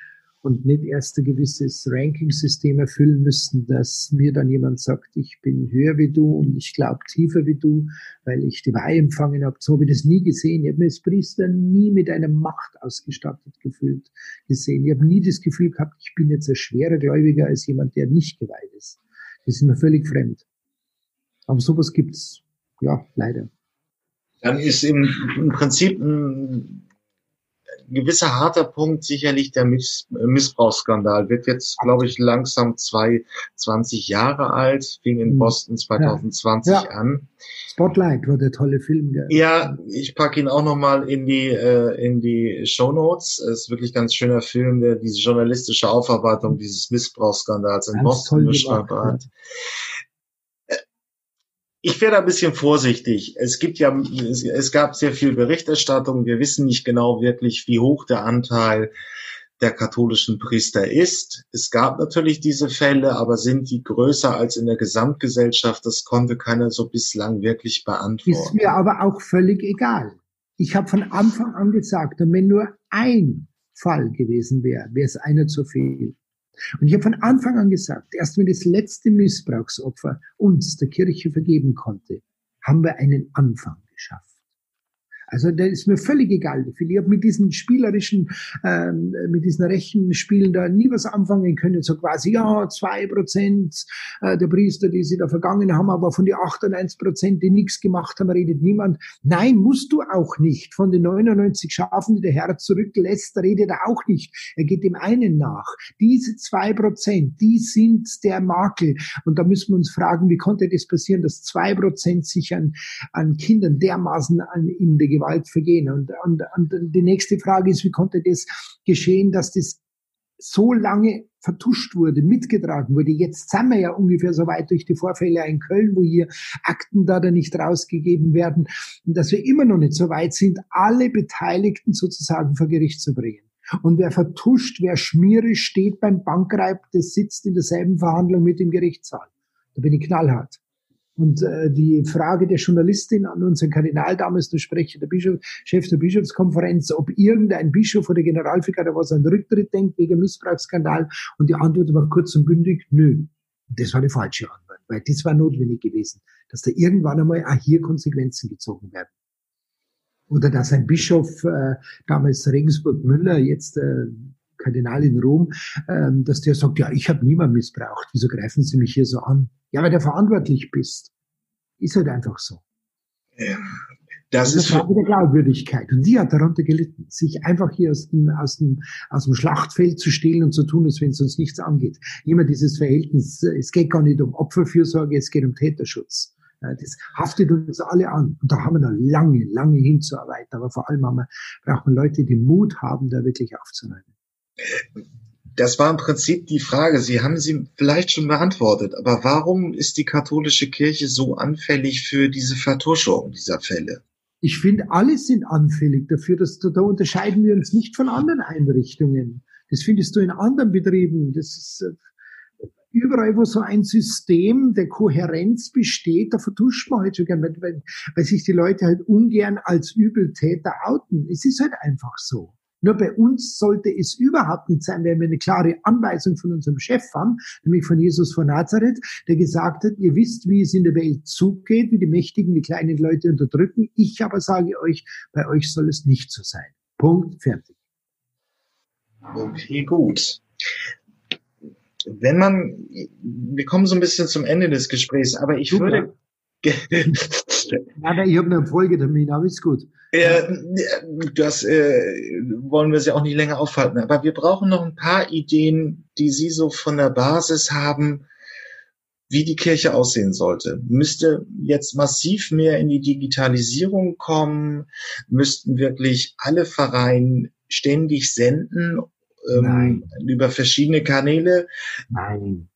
und nicht erst ein gewisses Ranking-System erfüllen müssen, dass mir dann jemand sagt, ich bin höher wie du und ich glaube tiefer wie du, weil ich die Weihe empfangen habe. So habe ich das nie gesehen. Ich habe mich als Priester nie mit einer Macht ausgestattet gefühlt gesehen. Ich habe nie das Gefühl gehabt, ich bin jetzt ein schwerer Gläubiger als jemand, der nicht geweiht ist. Das ist mir völlig fremd. Aber sowas gibt's, ja, leider. Dann ist im, im Prinzip ein gewisser harter Punkt sicherlich der Miss Missbrauchsskandal. Wird jetzt, glaube ich, langsam zwei, 20 Jahre alt, fing in hm. Boston 2020 ja. Ja. an. Spotlight war der tolle Film. Gell? Ja, ich packe ihn auch nochmal in die, äh, in die Show Notes. Es ist wirklich ein ganz schöner Film, der diese journalistische Aufarbeitung dieses Missbrauchsskandals in Ganz Boston beschreibt hat ich wäre da ein bisschen vorsichtig. Es gibt ja, es, es, gab sehr viel Berichterstattung. Wir wissen nicht genau wirklich, wie hoch der Anteil der katholischen Priester ist. Es gab natürlich diese Fälle, aber sind die größer als in der Gesamtgesellschaft? Das konnte keiner so bislang wirklich beantworten. Ist mir aber auch völlig egal. Ich habe von Anfang an gesagt, wenn nur ein Fall gewesen wäre, wäre es einer zu viel. Und ich habe von Anfang an gesagt, erst wenn das letzte Missbrauchsopfer uns der Kirche vergeben konnte, haben wir einen Anfang geschafft. Also da ist mir völlig egal, wie viel. Ich habe mit diesen spielerischen, ähm, mit diesen Rechenspielen da nie was anfangen können. So quasi, ja, zwei Prozent äh, der Priester, die sie da vergangen haben, aber von den 98 Prozent, die nichts gemacht haben, redet niemand. Nein, musst du auch nicht. Von den 99 Schafen, die der Herr zurücklässt, redet er auch nicht. Er geht dem einen nach. Diese zwei Prozent, die sind der Makel. Und da müssen wir uns fragen, wie konnte das passieren, dass zwei Prozent sich an, an Kindern dermaßen an, in der Gewalt vergehen. Und, und, und die nächste Frage ist, wie konnte das geschehen, dass das so lange vertuscht wurde, mitgetragen wurde. Jetzt sind wir ja ungefähr so weit durch die Vorfälle in Köln, wo hier Akten da nicht rausgegeben werden, dass wir immer noch nicht so weit sind, alle Beteiligten sozusagen vor Gericht zu bringen. Und wer vertuscht, wer schmierig steht beim Bankreib, das sitzt in derselben Verhandlung mit dem Gerichtssaal. Da bin ich knallhart. Und äh, die Frage der Journalistin an unseren Kardinal damals, der Sprecher der Bischof, Chef der Bischofskonferenz, ob irgendein Bischof oder Generalvikar was an Rücktritt denkt wegen Missbrauchsskandal. Und die Antwort war kurz und bündig, nö. Das war die falsche Antwort, weil das war notwendig gewesen, dass da irgendwann einmal auch hier Konsequenzen gezogen werden. Oder dass ein Bischof, äh, damals Regensburg Müller, jetzt äh, Kardinal in Rom, ähm, dass der sagt, ja, ich habe niemand missbraucht, wieso greifen Sie mich hier so an? Ja, weil du verantwortlich bist. Ist halt einfach so. Ja, das, das ist war wieder Glaubwürdigkeit. Und die hat darunter gelitten, sich einfach hier aus dem, aus dem, aus dem Schlachtfeld zu stehlen und zu tun, als wenn es uns nichts angeht. Immer dieses Verhältnis, es geht gar nicht um Opferfürsorge, es geht um Täterschutz. Das haftet uns alle an. Und da haben wir noch lange, lange hinzuarbeiten. Aber vor allem haben wir, braucht man Leute, die Mut haben, da wirklich aufzunehmen. Das war im Prinzip die Frage. Sie haben sie vielleicht schon beantwortet. Aber warum ist die katholische Kirche so anfällig für diese Vertuschung dieser Fälle? Ich finde, alle sind anfällig dafür, dass da, unterscheiden wir uns nicht von anderen Einrichtungen. Das findest du in anderen Betrieben. Das ist äh, überall, wo so ein System der Kohärenz besteht, da vertuscht man halt schon gern, weil, weil sich die Leute halt ungern als Übeltäter outen. Es ist halt einfach so. Nur bei uns sollte es überhaupt nicht sein, wenn wir eine klare Anweisung von unserem Chef haben, nämlich von Jesus von Nazareth, der gesagt hat, ihr wisst, wie es in der Welt zugeht, wie die Mächtigen die kleinen Leute unterdrücken. Ich aber sage euch, bei euch soll es nicht so sein. Punkt, fertig. Okay, gut. Wenn man, wir kommen so ein bisschen zum Ende des Gesprächs, aber ich Super. würde (laughs) Nein, ich habe einen Folgetermin, aber ist gut. Ja, das äh, wollen wir Sie auch nicht länger aufhalten. Aber wir brauchen noch ein paar Ideen, die Sie so von der Basis haben, wie die Kirche aussehen sollte. Müsste jetzt massiv mehr in die Digitalisierung kommen? Müssten wirklich alle Vereine ständig senden ähm, über verschiedene Kanäle? Nein.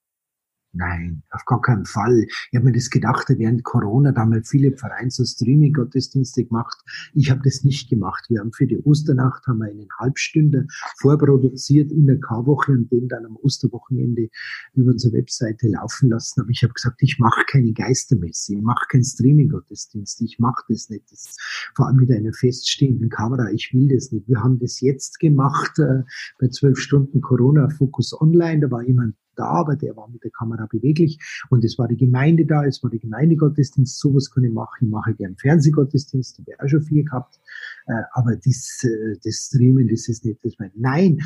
Nein, auf gar keinen Fall. Ich habe mir das gedacht, während Corona, da haben wir viele Vereine so Streaming-Gottesdienste gemacht. Ich habe das nicht gemacht. Wir haben für die Osternacht haben wir einen Halbstünder vorproduziert in der Karwoche und den dann am Osterwochenende über unsere Webseite laufen lassen. Aber ich habe gesagt, ich mache keine Geistermesse, ich mache keinen Streaming-Gottesdienst, ich mache das nicht. Das vor allem mit einer feststehenden Kamera, ich will das nicht. Wir haben das jetzt gemacht äh, bei zwölf Stunden Corona Fokus Online. Da war jemand da, aber der war mit der Kamera beweglich und es war die Gemeinde da, es war der Gemeindegottesdienst, sowas kann ich machen. Ich mache gern Fernsehgottesdienst, habe ich auch schon viel gehabt, äh, aber das, äh, das Streamen, das ist nicht das mein. Nein,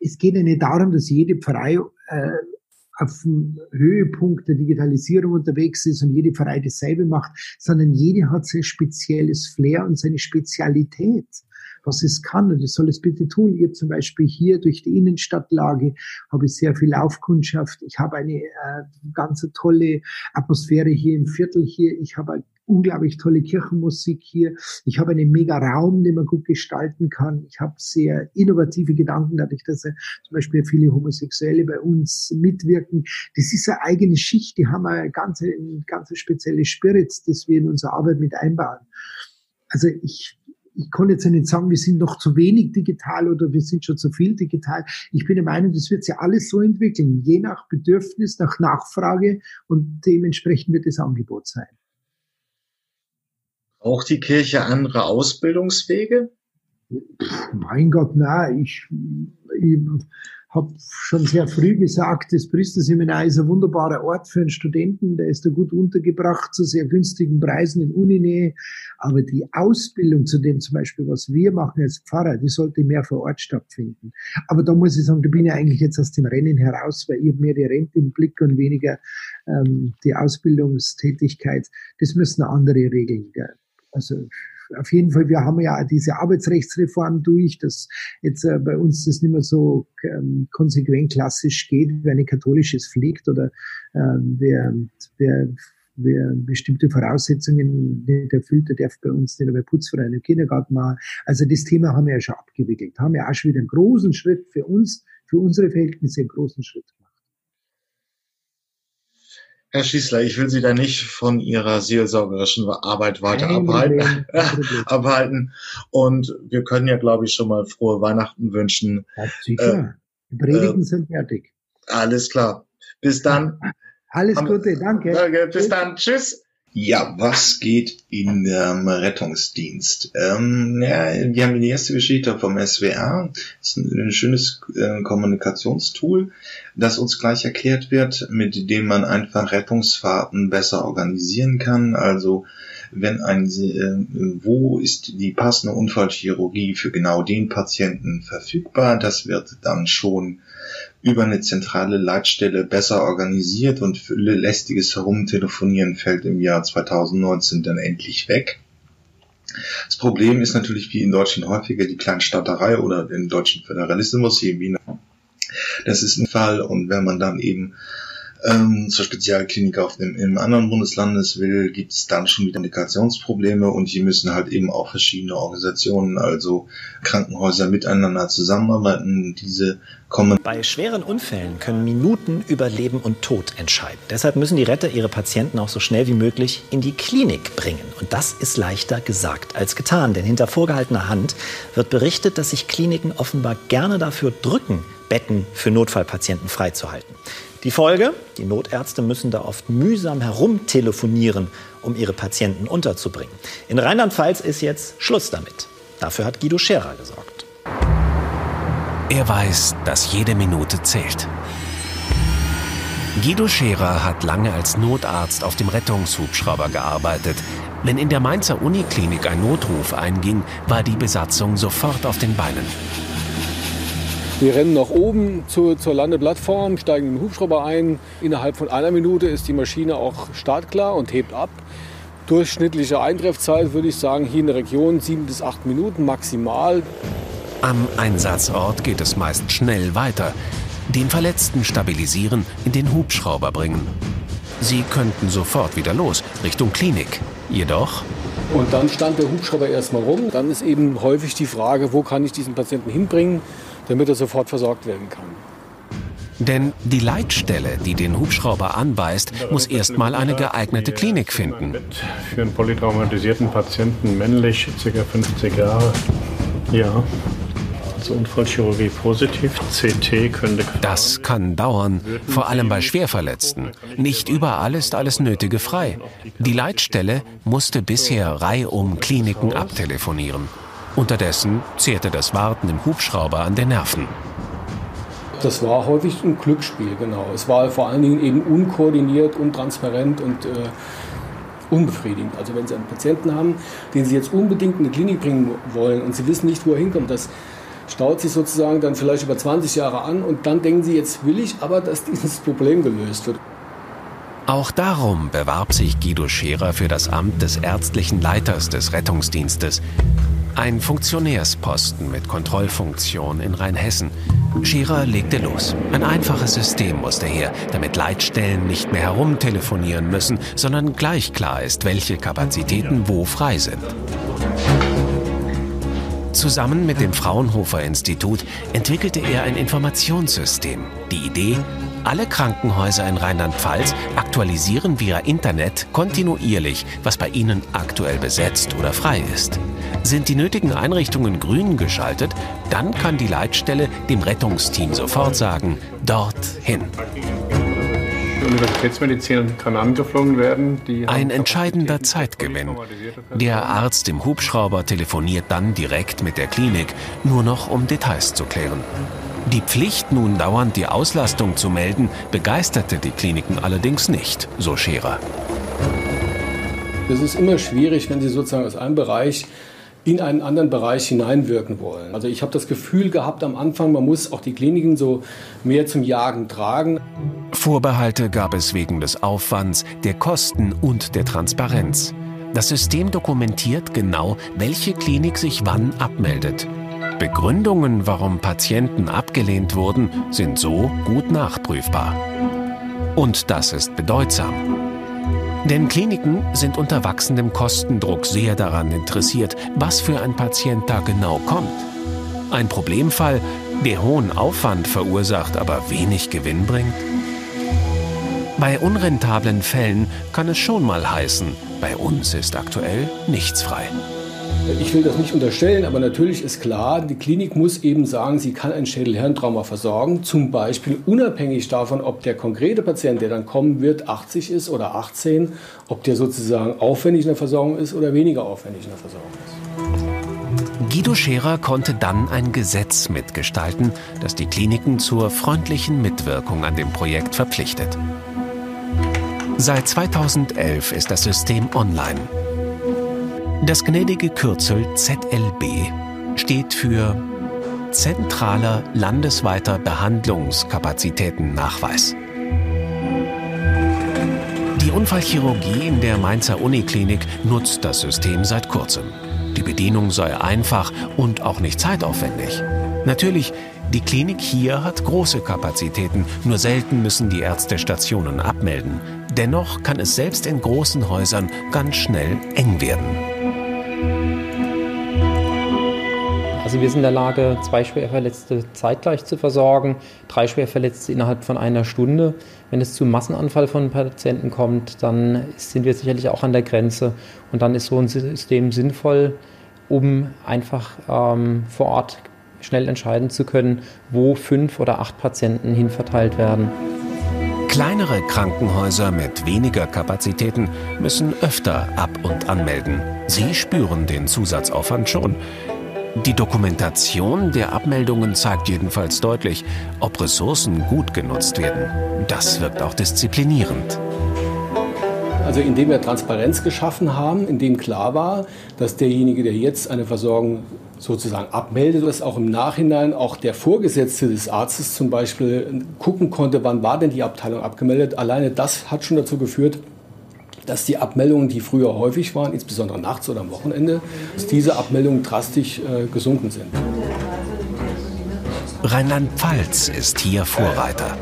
es geht ja nicht darum, dass jede Pfarrei äh, auf dem Höhepunkt der Digitalisierung unterwegs ist und jede Pfarrei dasselbe macht, sondern jede hat sein spezielles Flair und seine Spezialität was es kann und es soll es bitte tun. Ihr zum Beispiel hier durch die Innenstadtlage habe ich sehr viel Laufkundschaft. Ich habe eine äh, ganz tolle Atmosphäre hier im Viertel hier. Ich habe eine unglaublich tolle Kirchenmusik hier. Ich habe einen mega Raum, den man gut gestalten kann. Ich habe sehr innovative Gedanken, dadurch, dass zum Beispiel viele Homosexuelle bei uns mitwirken. Das ist eine eigene Schicht, die haben eine ganz, ein ganz spezielle Spirit, das wir in unsere Arbeit mit einbauen. Also ich ich kann jetzt nicht sagen, wir sind noch zu wenig digital oder wir sind schon zu viel digital. Ich bin der Meinung, das wird sich alles so entwickeln, je nach Bedürfnis, nach Nachfrage und dementsprechend wird das Angebot sein. Braucht die Kirche andere Ausbildungswege? Mein Gott, nein, ich, ich habe schon sehr früh gesagt, das Priesterseminar ist ein wunderbarer Ort für einen Studenten, der ist da gut untergebracht zu sehr günstigen Preisen in Uninähe. Aber die Ausbildung zu dem zum Beispiel, was wir machen als Pfarrer, die sollte mehr vor Ort stattfinden. Aber da muss ich sagen, da bin ich eigentlich jetzt aus dem Rennen heraus, weil ich mehr die Rente im Blick und weniger ähm, die Ausbildungstätigkeit. Das müssen andere regeln. Gell? Also auf jeden Fall, wir haben ja diese Arbeitsrechtsreform durch, dass jetzt äh, bei uns das nicht mehr so ähm, konsequent klassisch geht, wer eine katholisches pflegt oder äh, wer, wer wer bestimmte Voraussetzungen nicht erfüllt, der darf bei uns nicht mehr Putzverein im Kindergarten machen. Also das Thema haben wir ja schon abgewickelt, haben ja auch schon wieder einen großen Schritt für uns, für unsere Verhältnisse einen großen Schritt gemacht. Herr Schießler, ich will Sie da nicht von Ihrer seelsorgerischen Arbeit weiter abhalten, (laughs) abhalten. Und wir können ja, glaube ich, schon mal frohe Weihnachten wünschen. Ja, sicher. Äh, Die Predigten äh, sind fertig. Alles klar. Bis dann. Alles Gute, danke. danke. Bis dann. Tschüss. Ja, was geht in dem Rettungsdienst? Ähm, ja, wir haben die erste Geschichte vom SWR. Das ist ein, ein schönes äh, Kommunikationstool, das uns gleich erklärt wird, mit dem man einfach Rettungsfahrten besser organisieren kann. Also wenn ein, äh, wo ist die passende Unfallchirurgie für genau den Patienten verfügbar? Das wird dann schon über eine zentrale Leitstelle besser organisiert und lästiges Herumtelefonieren fällt im Jahr 2019 dann endlich weg. Das Problem ist natürlich wie in Deutschland häufiger die Kleinstaaterei oder den deutschen Föderalismus hier in Wien. Das ist ein Fall und wenn man dann eben ähm, zur Spezialklinik auf dem im anderen Bundeslandes will, gibt es dann schon wieder Kommunikationsprobleme und hier müssen halt eben auch verschiedene Organisationen, also Krankenhäuser miteinander zusammenarbeiten. Diese kommen. Bei schweren Unfällen können Minuten über Leben und Tod entscheiden. Deshalb müssen die Retter ihre Patienten auch so schnell wie möglich in die Klinik bringen. Und das ist leichter gesagt als getan, denn hinter vorgehaltener Hand wird berichtet, dass sich Kliniken offenbar gerne dafür drücken, Betten für Notfallpatienten freizuhalten. Die Folge? Die Notärzte müssen da oft mühsam herumtelefonieren, um ihre Patienten unterzubringen. In Rheinland-Pfalz ist jetzt Schluss damit. Dafür hat Guido Scherer gesorgt. Er weiß, dass jede Minute zählt. Guido Scherer hat lange als Notarzt auf dem Rettungshubschrauber gearbeitet. Wenn in der Mainzer Uniklinik ein Notruf einging, war die Besatzung sofort auf den Beinen. Wir rennen nach oben zu, zur Landeplattform, steigen in den Hubschrauber ein. Innerhalb von einer Minute ist die Maschine auch startklar und hebt ab. Durchschnittliche Eintreffzeit würde ich sagen, hier in der Region sieben bis acht Minuten maximal. Am Einsatzort geht es meist schnell weiter. Den Verletzten stabilisieren, in den Hubschrauber bringen. Sie könnten sofort wieder los, Richtung Klinik. Jedoch. Und dann stand der Hubschrauber erstmal rum. Dann ist eben häufig die Frage, wo kann ich diesen Patienten hinbringen? Damit er sofort versorgt werden kann. Denn die Leitstelle, die den Hubschrauber anweist, muss erstmal eine geeignete Klinik finden. Für einen polytraumatisierten Patienten männlich, ca. 50 Jahre. Ja. Also Unfallchirurgie positiv, CT könnte. Das kann dauern, vor allem bei Schwerverletzten. Nicht überall ist alles Nötige frei. Die Leitstelle musste bisher reihum Kliniken abtelefonieren. Unterdessen zehrte das Warten im Hubschrauber an den Nerven. Das war häufig ein Glücksspiel, genau. Es war vor allen Dingen eben unkoordiniert, untransparent und äh, unbefriedigend. Also wenn Sie einen Patienten haben, den Sie jetzt unbedingt in die Klinik bringen wollen und Sie wissen nicht, wo er hinkommt, das staut sich sozusagen dann vielleicht über 20 Jahre an und dann denken Sie, jetzt will ich aber, dass dieses Problem gelöst wird. Auch darum bewarb sich Guido Scherer für das Amt des ärztlichen Leiters des Rettungsdienstes. Ein Funktionärsposten mit Kontrollfunktion in Rheinhessen. Scherer legte los. Ein einfaches System musste her, damit Leitstellen nicht mehr herumtelefonieren müssen, sondern gleich klar ist, welche Kapazitäten wo frei sind. Zusammen mit dem Fraunhofer Institut entwickelte er ein Informationssystem. Die Idee, alle Krankenhäuser in Rheinland-Pfalz aktualisieren via Internet kontinuierlich, was bei ihnen aktuell besetzt oder frei ist. Sind die nötigen Einrichtungen grün geschaltet, dann kann die Leitstelle dem Rettungsteam sofort sagen, dorthin. Universitätsmedizin kann angeflogen werden. Ein entscheidender Zeitgewinn. Der Arzt im Hubschrauber telefoniert dann direkt mit der Klinik, nur noch um Details zu klären. Die Pflicht, nun dauernd die Auslastung zu melden, begeisterte die Kliniken allerdings nicht, so Scherer. Es ist immer schwierig, wenn Sie sozusagen aus einem Bereich in einen anderen Bereich hineinwirken wollen. Also ich habe das Gefühl gehabt am Anfang, man muss auch die Kliniken so mehr zum Jagen tragen. Vorbehalte gab es wegen des Aufwands, der Kosten und der Transparenz. Das System dokumentiert genau, welche Klinik sich wann abmeldet. Begründungen, warum Patienten abgelehnt wurden, sind so gut nachprüfbar. Und das ist bedeutsam. Denn Kliniken sind unter wachsendem Kostendruck sehr daran interessiert, was für ein Patient da genau kommt. Ein Problemfall, der hohen Aufwand verursacht, aber wenig Gewinn bringt? Bei unrentablen Fällen kann es schon mal heißen, bei uns ist aktuell nichts frei. Ich will das nicht unterstellen, aber natürlich ist klar, die Klinik muss eben sagen, sie kann ein Schädel-Hirntrauma versorgen. Zum Beispiel unabhängig davon, ob der konkrete Patient, der dann kommen wird, 80 ist oder 18, ob der sozusagen aufwendig in der Versorgung ist oder weniger aufwendig in der Versorgung ist. Guido Scherer konnte dann ein Gesetz mitgestalten, das die Kliniken zur freundlichen Mitwirkung an dem Projekt verpflichtet. Seit 2011 ist das System online. Das gnädige Kürzel ZLB steht für Zentraler landesweiter Behandlungskapazitätennachweis. Die Unfallchirurgie in der Mainzer Uniklinik nutzt das System seit kurzem. Die Bedienung sei einfach und auch nicht zeitaufwendig. Natürlich, die Klinik hier hat große Kapazitäten, nur selten müssen die Ärzte Stationen abmelden. Dennoch kann es selbst in großen Häusern ganz schnell eng werden. Also wir sind in der Lage, zwei Schwerverletzte zeitgleich zu versorgen, drei Schwerverletzte innerhalb von einer Stunde. Wenn es zu Massenanfall von Patienten kommt, dann sind wir sicherlich auch an der Grenze. Und dann ist so ein System sinnvoll, um einfach ähm, vor Ort schnell entscheiden zu können, wo fünf oder acht Patienten hinverteilt werden. Kleinere Krankenhäuser mit weniger Kapazitäten müssen öfter ab- und anmelden. Sie spüren den Zusatzaufwand schon. Die Dokumentation der Abmeldungen zeigt jedenfalls deutlich, ob Ressourcen gut genutzt werden. Das wirkt auch disziplinierend. Also indem wir Transparenz geschaffen haben, indem klar war, dass derjenige, der jetzt eine Versorgung sozusagen abmeldet, dass auch im Nachhinein auch der Vorgesetzte des Arztes zum Beispiel gucken konnte, wann war denn die Abteilung abgemeldet. Alleine das hat schon dazu geführt, dass die Abmeldungen, die früher häufig waren, insbesondere nachts oder am Wochenende, dass diese Abmeldungen drastisch äh, gesunken sind. Rheinland-Pfalz ist hier Vorreiter.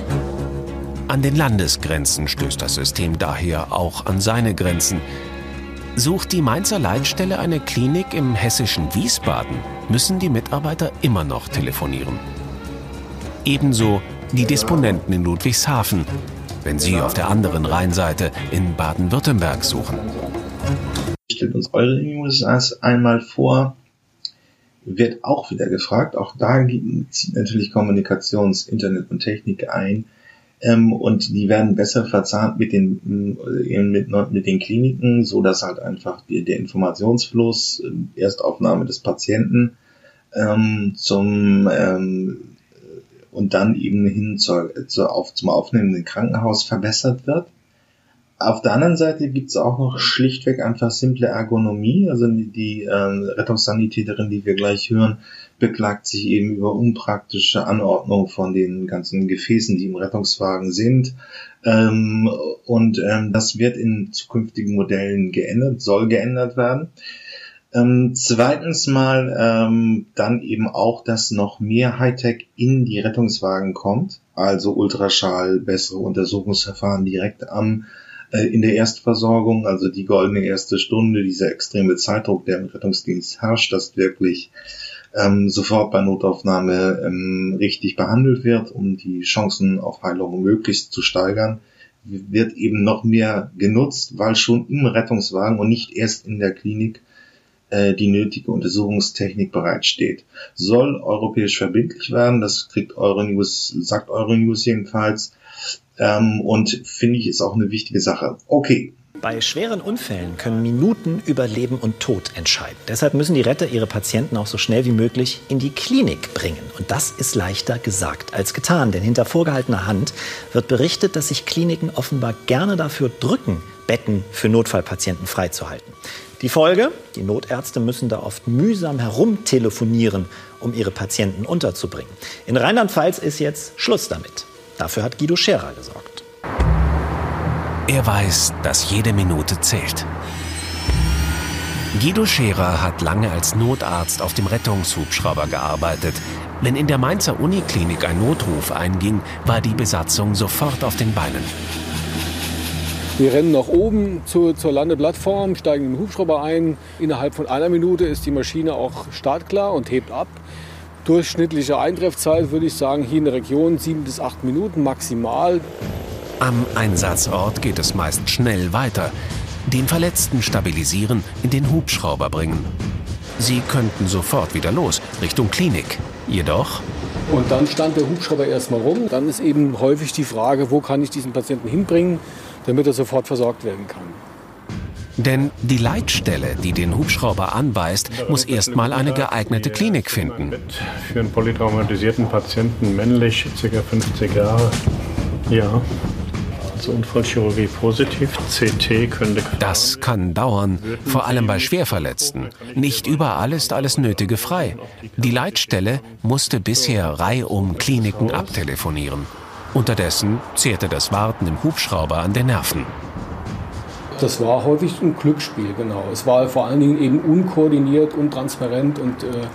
An den Landesgrenzen stößt das System daher auch an seine Grenzen. Sucht die Mainzer Leitstelle eine Klinik im hessischen Wiesbaden, müssen die Mitarbeiter immer noch telefonieren. Ebenso die Disponenten in Ludwigshafen, wenn Sie auf der anderen Rheinseite in Baden-Württemberg suchen. Stellt uns eure News einmal vor. Wird auch wieder gefragt. Auch da zieht natürlich Kommunikations-, Internet und Technik ein. Ähm, und die werden besser verzahnt mit den, äh, mit, mit den Kliniken, so dass halt einfach die, der Informationsfluss, äh, Erstaufnahme des Patienten ähm, zum ähm, und dann eben hin zur, zur auf, zum aufnehmenden Krankenhaus verbessert wird. Auf der anderen Seite gibt es auch noch schlichtweg einfach simple Ergonomie. Also die, die ähm, Rettungssanitäterin, die wir gleich hören, beklagt sich eben über unpraktische Anordnung von den ganzen Gefäßen, die im Rettungswagen sind. Ähm, und ähm, das wird in zukünftigen Modellen geändert, soll geändert werden. Ähm, zweitens mal ähm, dann eben auch, dass noch mehr Hightech in die Rettungswagen kommt, also Ultraschall, bessere Untersuchungsverfahren direkt am äh, in der Erstversorgung, also die goldene erste Stunde, dieser extreme Zeitdruck, der im Rettungsdienst herrscht, dass wirklich ähm, sofort bei Notaufnahme ähm, richtig behandelt wird, um die Chancen auf Heilung möglichst zu steigern, wird eben noch mehr genutzt, weil schon im Rettungswagen und nicht erst in der Klinik die nötige Untersuchungstechnik bereitsteht. Soll europäisch verbindlich werden, das kriegt Euronews, sagt Euronews jedenfalls. Ähm, und finde ich ist auch eine wichtige Sache. Okay, bei schweren Unfällen können Minuten über Leben und Tod entscheiden. Deshalb müssen die Retter ihre Patienten auch so schnell wie möglich in die Klinik bringen. Und das ist leichter gesagt als getan. Denn hinter vorgehaltener Hand wird berichtet, dass sich Kliniken offenbar gerne dafür drücken, Betten für Notfallpatienten freizuhalten. Die Folge? Die Notärzte müssen da oft mühsam herumtelefonieren, um ihre Patienten unterzubringen. In Rheinland-Pfalz ist jetzt Schluss damit. Dafür hat Guido Scherer gesorgt. Er weiß, dass jede Minute zählt. Guido Scherer hat lange als Notarzt auf dem Rettungshubschrauber gearbeitet. Wenn in der Mainzer Uniklinik ein Notruf einging, war die Besatzung sofort auf den Beinen. Wir rennen nach oben zu, zur Landeplattform, steigen in den Hubschrauber ein. Innerhalb von einer Minute ist die Maschine auch startklar und hebt ab. Durchschnittliche Eintreffzeit würde ich sagen, hier in der Region sieben bis acht Minuten maximal. Am Einsatzort geht es meist schnell weiter. Den Verletzten stabilisieren, in den Hubschrauber bringen. Sie könnten sofort wieder los, Richtung Klinik. Jedoch. Und dann stand der Hubschrauber erstmal rum. Dann ist eben häufig die Frage, wo kann ich diesen Patienten hinbringen, damit er sofort versorgt werden kann. Denn die Leitstelle, die den Hubschrauber anweist, muss erstmal eine geeignete Klinik finden. Für einen polytraumatisierten Patienten männlich, ca. 50 Jahre. Ja. Also Unfallchirurgie positiv, CT könnte. Das kann dauern, vor allem bei Schwerverletzten. Nicht überall ist alles Nötige frei. Die Leitstelle musste bisher reihum Kliniken abtelefonieren. Unterdessen zehrte das Warten im Hubschrauber an den Nerven. Das war häufig ein Glücksspiel, genau. Es war vor allen Dingen eben unkoordiniert, untransparent und äh,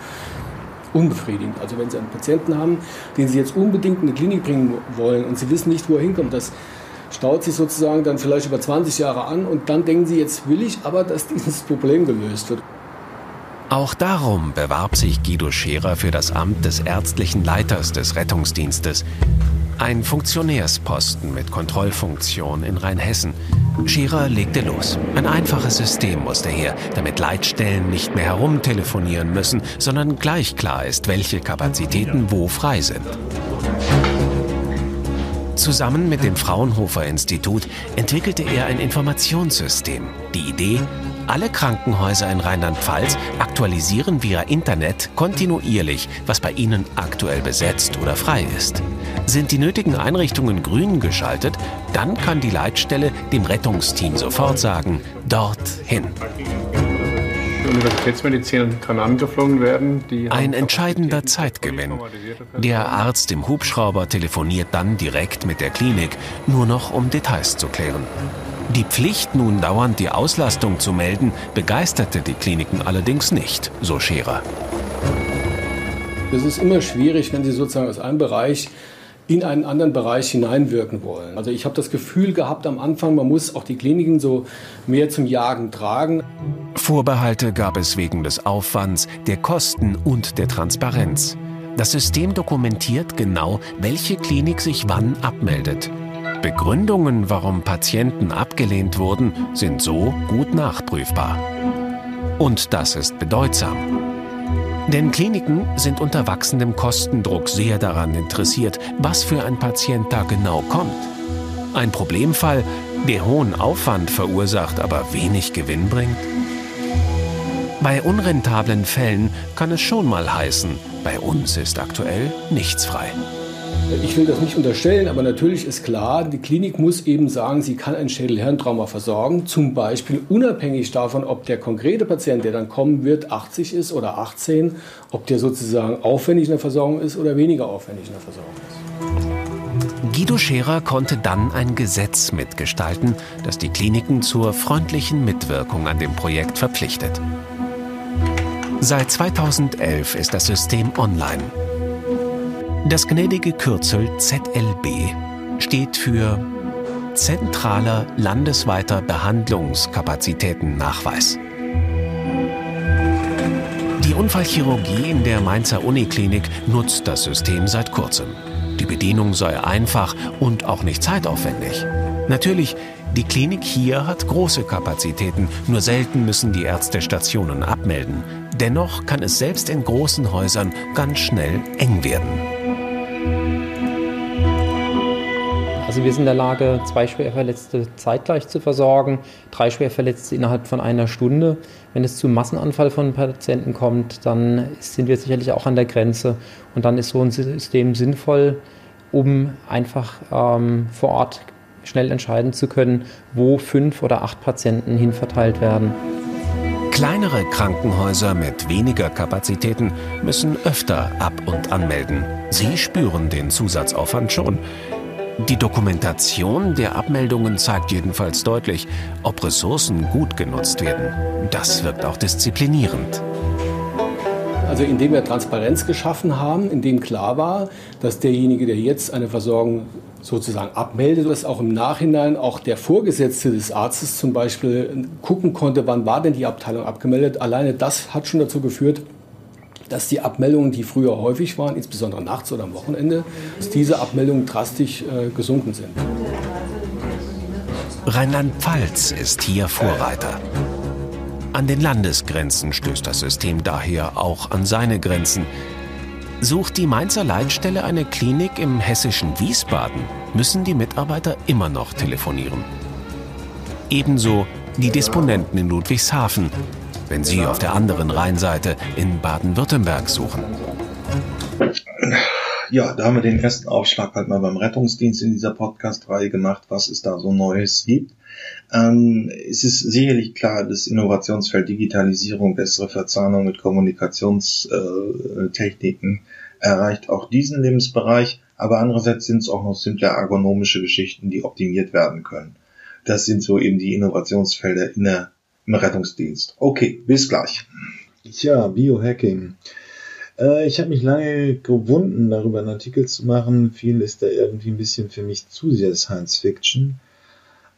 unbefriedigend. Also wenn Sie einen Patienten haben, den Sie jetzt unbedingt in eine Klinik bringen wollen und Sie wissen nicht, wo er hinkommt, das staut sich sozusagen dann vielleicht über 20 Jahre an und dann denken Sie, jetzt will ich aber, dass (laughs) dieses Problem gelöst wird. Auch darum bewarb sich Guido Scherer für das Amt des ärztlichen Leiters des Rettungsdienstes. Ein Funktionärsposten mit Kontrollfunktion in Rheinhessen. Scherer legte los. Ein einfaches System musste her, damit Leitstellen nicht mehr herumtelefonieren müssen, sondern gleich klar ist, welche Kapazitäten wo frei sind. Zusammen mit dem Fraunhofer Institut entwickelte er ein Informationssystem. Die Idee, alle Krankenhäuser in Rheinland-Pfalz aktualisieren via Internet kontinuierlich, was bei ihnen aktuell besetzt oder frei ist. Sind die nötigen Einrichtungen grün geschaltet, dann kann die Leitstelle dem Rettungsteam sofort sagen, dorthin. Universitätsmedizin kann angeflogen werden. Ein entscheidender Zeitgewinn. Der Arzt im Hubschrauber telefoniert dann direkt mit der Klinik, nur noch um Details zu klären. Die Pflicht, nun dauernd die Auslastung zu melden, begeisterte die Kliniken allerdings nicht, so Scherer. Es ist immer schwierig, wenn Sie sozusagen aus einem Bereich in einen anderen Bereich hineinwirken wollen. Also ich habe das Gefühl gehabt am Anfang, man muss auch die Kliniken so mehr zum Jagen tragen. Vorbehalte gab es wegen des Aufwands, der Kosten und der Transparenz. Das System dokumentiert genau, welche Klinik sich wann abmeldet. Begründungen, warum Patienten abgelehnt wurden, sind so gut nachprüfbar. Und das ist bedeutsam. Denn Kliniken sind unter wachsendem Kostendruck sehr daran interessiert, was für ein Patient da genau kommt. Ein Problemfall, der hohen Aufwand verursacht, aber wenig Gewinn bringt? Bei unrentablen Fällen kann es schon mal heißen, bei uns ist aktuell nichts frei. Ich will das nicht unterstellen, aber natürlich ist klar, die Klinik muss eben sagen, sie kann ein Schädel-Hirntrauma versorgen, zum Beispiel unabhängig davon, ob der konkrete Patient, der dann kommen wird, 80 ist oder 18, ob der sozusagen aufwendig in der Versorgung ist oder weniger aufwendig in der Versorgung ist. Guido Scherer konnte dann ein Gesetz mitgestalten, das die Kliniken zur freundlichen Mitwirkung an dem Projekt verpflichtet. Seit 2011 ist das System online. Das gnädige Kürzel ZLB steht für Zentraler landesweiter Behandlungskapazitätennachweis. Die Unfallchirurgie in der Mainzer Uniklinik nutzt das System seit kurzem. Die Bedienung sei einfach und auch nicht zeitaufwendig. Natürlich, die Klinik hier hat große Kapazitäten, nur selten müssen die Ärzte Stationen abmelden. Dennoch kann es selbst in großen Häusern ganz schnell eng werden. Also wir sind in der Lage, zwei Schwerverletzte zeitgleich zu versorgen, drei Schwerverletzte innerhalb von einer Stunde. Wenn es zu Massenanfall von Patienten kommt, dann sind wir sicherlich auch an der Grenze. Und dann ist so ein System sinnvoll, um einfach ähm, vor Ort schnell entscheiden zu können, wo fünf oder acht Patienten hinverteilt werden. Kleinere Krankenhäuser mit weniger Kapazitäten müssen öfter ab- und anmelden. Sie spüren den Zusatzaufwand schon. Die Dokumentation der Abmeldungen zeigt jedenfalls deutlich, ob Ressourcen gut genutzt werden. Das wirkt auch disziplinierend. Also indem wir Transparenz geschaffen haben, indem klar war, dass derjenige, der jetzt eine Versorgung sozusagen abmeldet, dass auch im Nachhinein auch der Vorgesetzte des Arztes zum Beispiel gucken konnte, wann war denn die Abteilung abgemeldet. Alleine das hat schon dazu geführt, dass die Abmeldungen, die früher häufig waren, insbesondere nachts oder am Wochenende, dass diese Abmeldungen drastisch äh, gesunken sind. Rheinland-Pfalz ist hier Vorreiter. An den Landesgrenzen stößt das System daher auch an seine Grenzen. Sucht die Mainzer Leitstelle eine Klinik im hessischen Wiesbaden, müssen die Mitarbeiter immer noch telefonieren. Ebenso die Disponenten in Ludwigshafen, wenn sie auf der anderen Rheinseite in Baden-Württemberg suchen. Ja, da haben wir den ersten Aufschlag halt mal beim Rettungsdienst in dieser Podcast-Reihe gemacht, was es da so Neues gibt. Ähm, es ist sicherlich klar, das Innovationsfeld Digitalisierung, bessere Verzahnung mit Kommunikationstechniken erreicht auch diesen Lebensbereich, aber andererseits sind es auch noch simple ergonomische Geschichten, die optimiert werden können. Das sind so eben die Innovationsfelder in der, im Rettungsdienst. Okay, bis gleich. Tja, Biohacking. Äh, ich habe mich lange gewunden, darüber einen Artikel zu machen. Viel ist da irgendwie ein bisschen für mich zu sehr Science Fiction.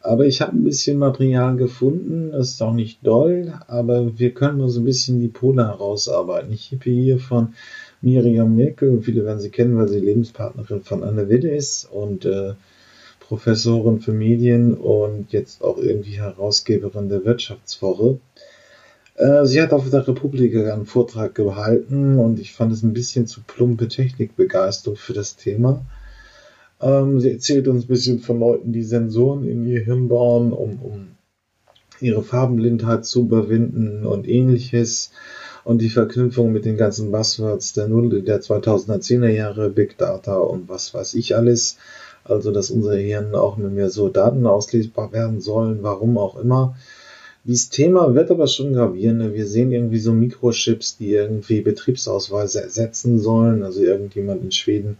Aber ich habe ein bisschen Material gefunden, das ist auch nicht doll, aber wir können mal so ein bisschen die Pole herausarbeiten. Ich habe hier von Miriam Merkel, viele werden sie kennen, weil sie Lebenspartnerin von Anne Widde ist und äh, Professorin für Medien und jetzt auch irgendwie Herausgeberin der Wirtschaftswoche. Äh, sie hat auf der Republik einen Vortrag gehalten und ich fand es ein bisschen zu plumpe Technikbegeisterung für das Thema. Ähm, sie erzählt uns ein bisschen von Leuten, die Sensoren in ihr Hirn bauen, um, um ihre Farbenblindheit zu überwinden und ähnliches. Und die Verknüpfung mit den ganzen Buzzwords der, Null, der 2010er Jahre, Big Data und was weiß ich alles. Also, dass unser Hirn auch nicht mehr so Daten auslesbar werden sollen, warum auch immer. Dieses Thema wird aber schon gravierender. Wir sehen irgendwie so Mikrochips, die irgendwie Betriebsausweise ersetzen sollen. Also irgendjemand in Schweden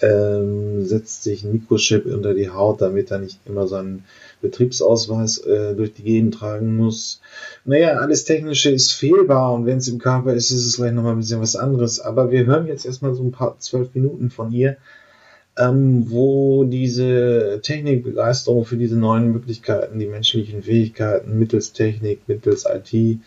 ähm, setzt sich ein Mikrochip unter die Haut, damit er nicht immer seinen Betriebsausweis äh, durch die Gegend tragen muss. Naja, alles Technische ist fehlbar und wenn es im Körper ist, ist es vielleicht nochmal ein bisschen was anderes. Aber wir hören jetzt erstmal so ein paar zwölf Minuten von ihr ähm, wo diese Technikbegeisterung für diese neuen Möglichkeiten, die menschlichen Fähigkeiten mittels Technik, mittels IT,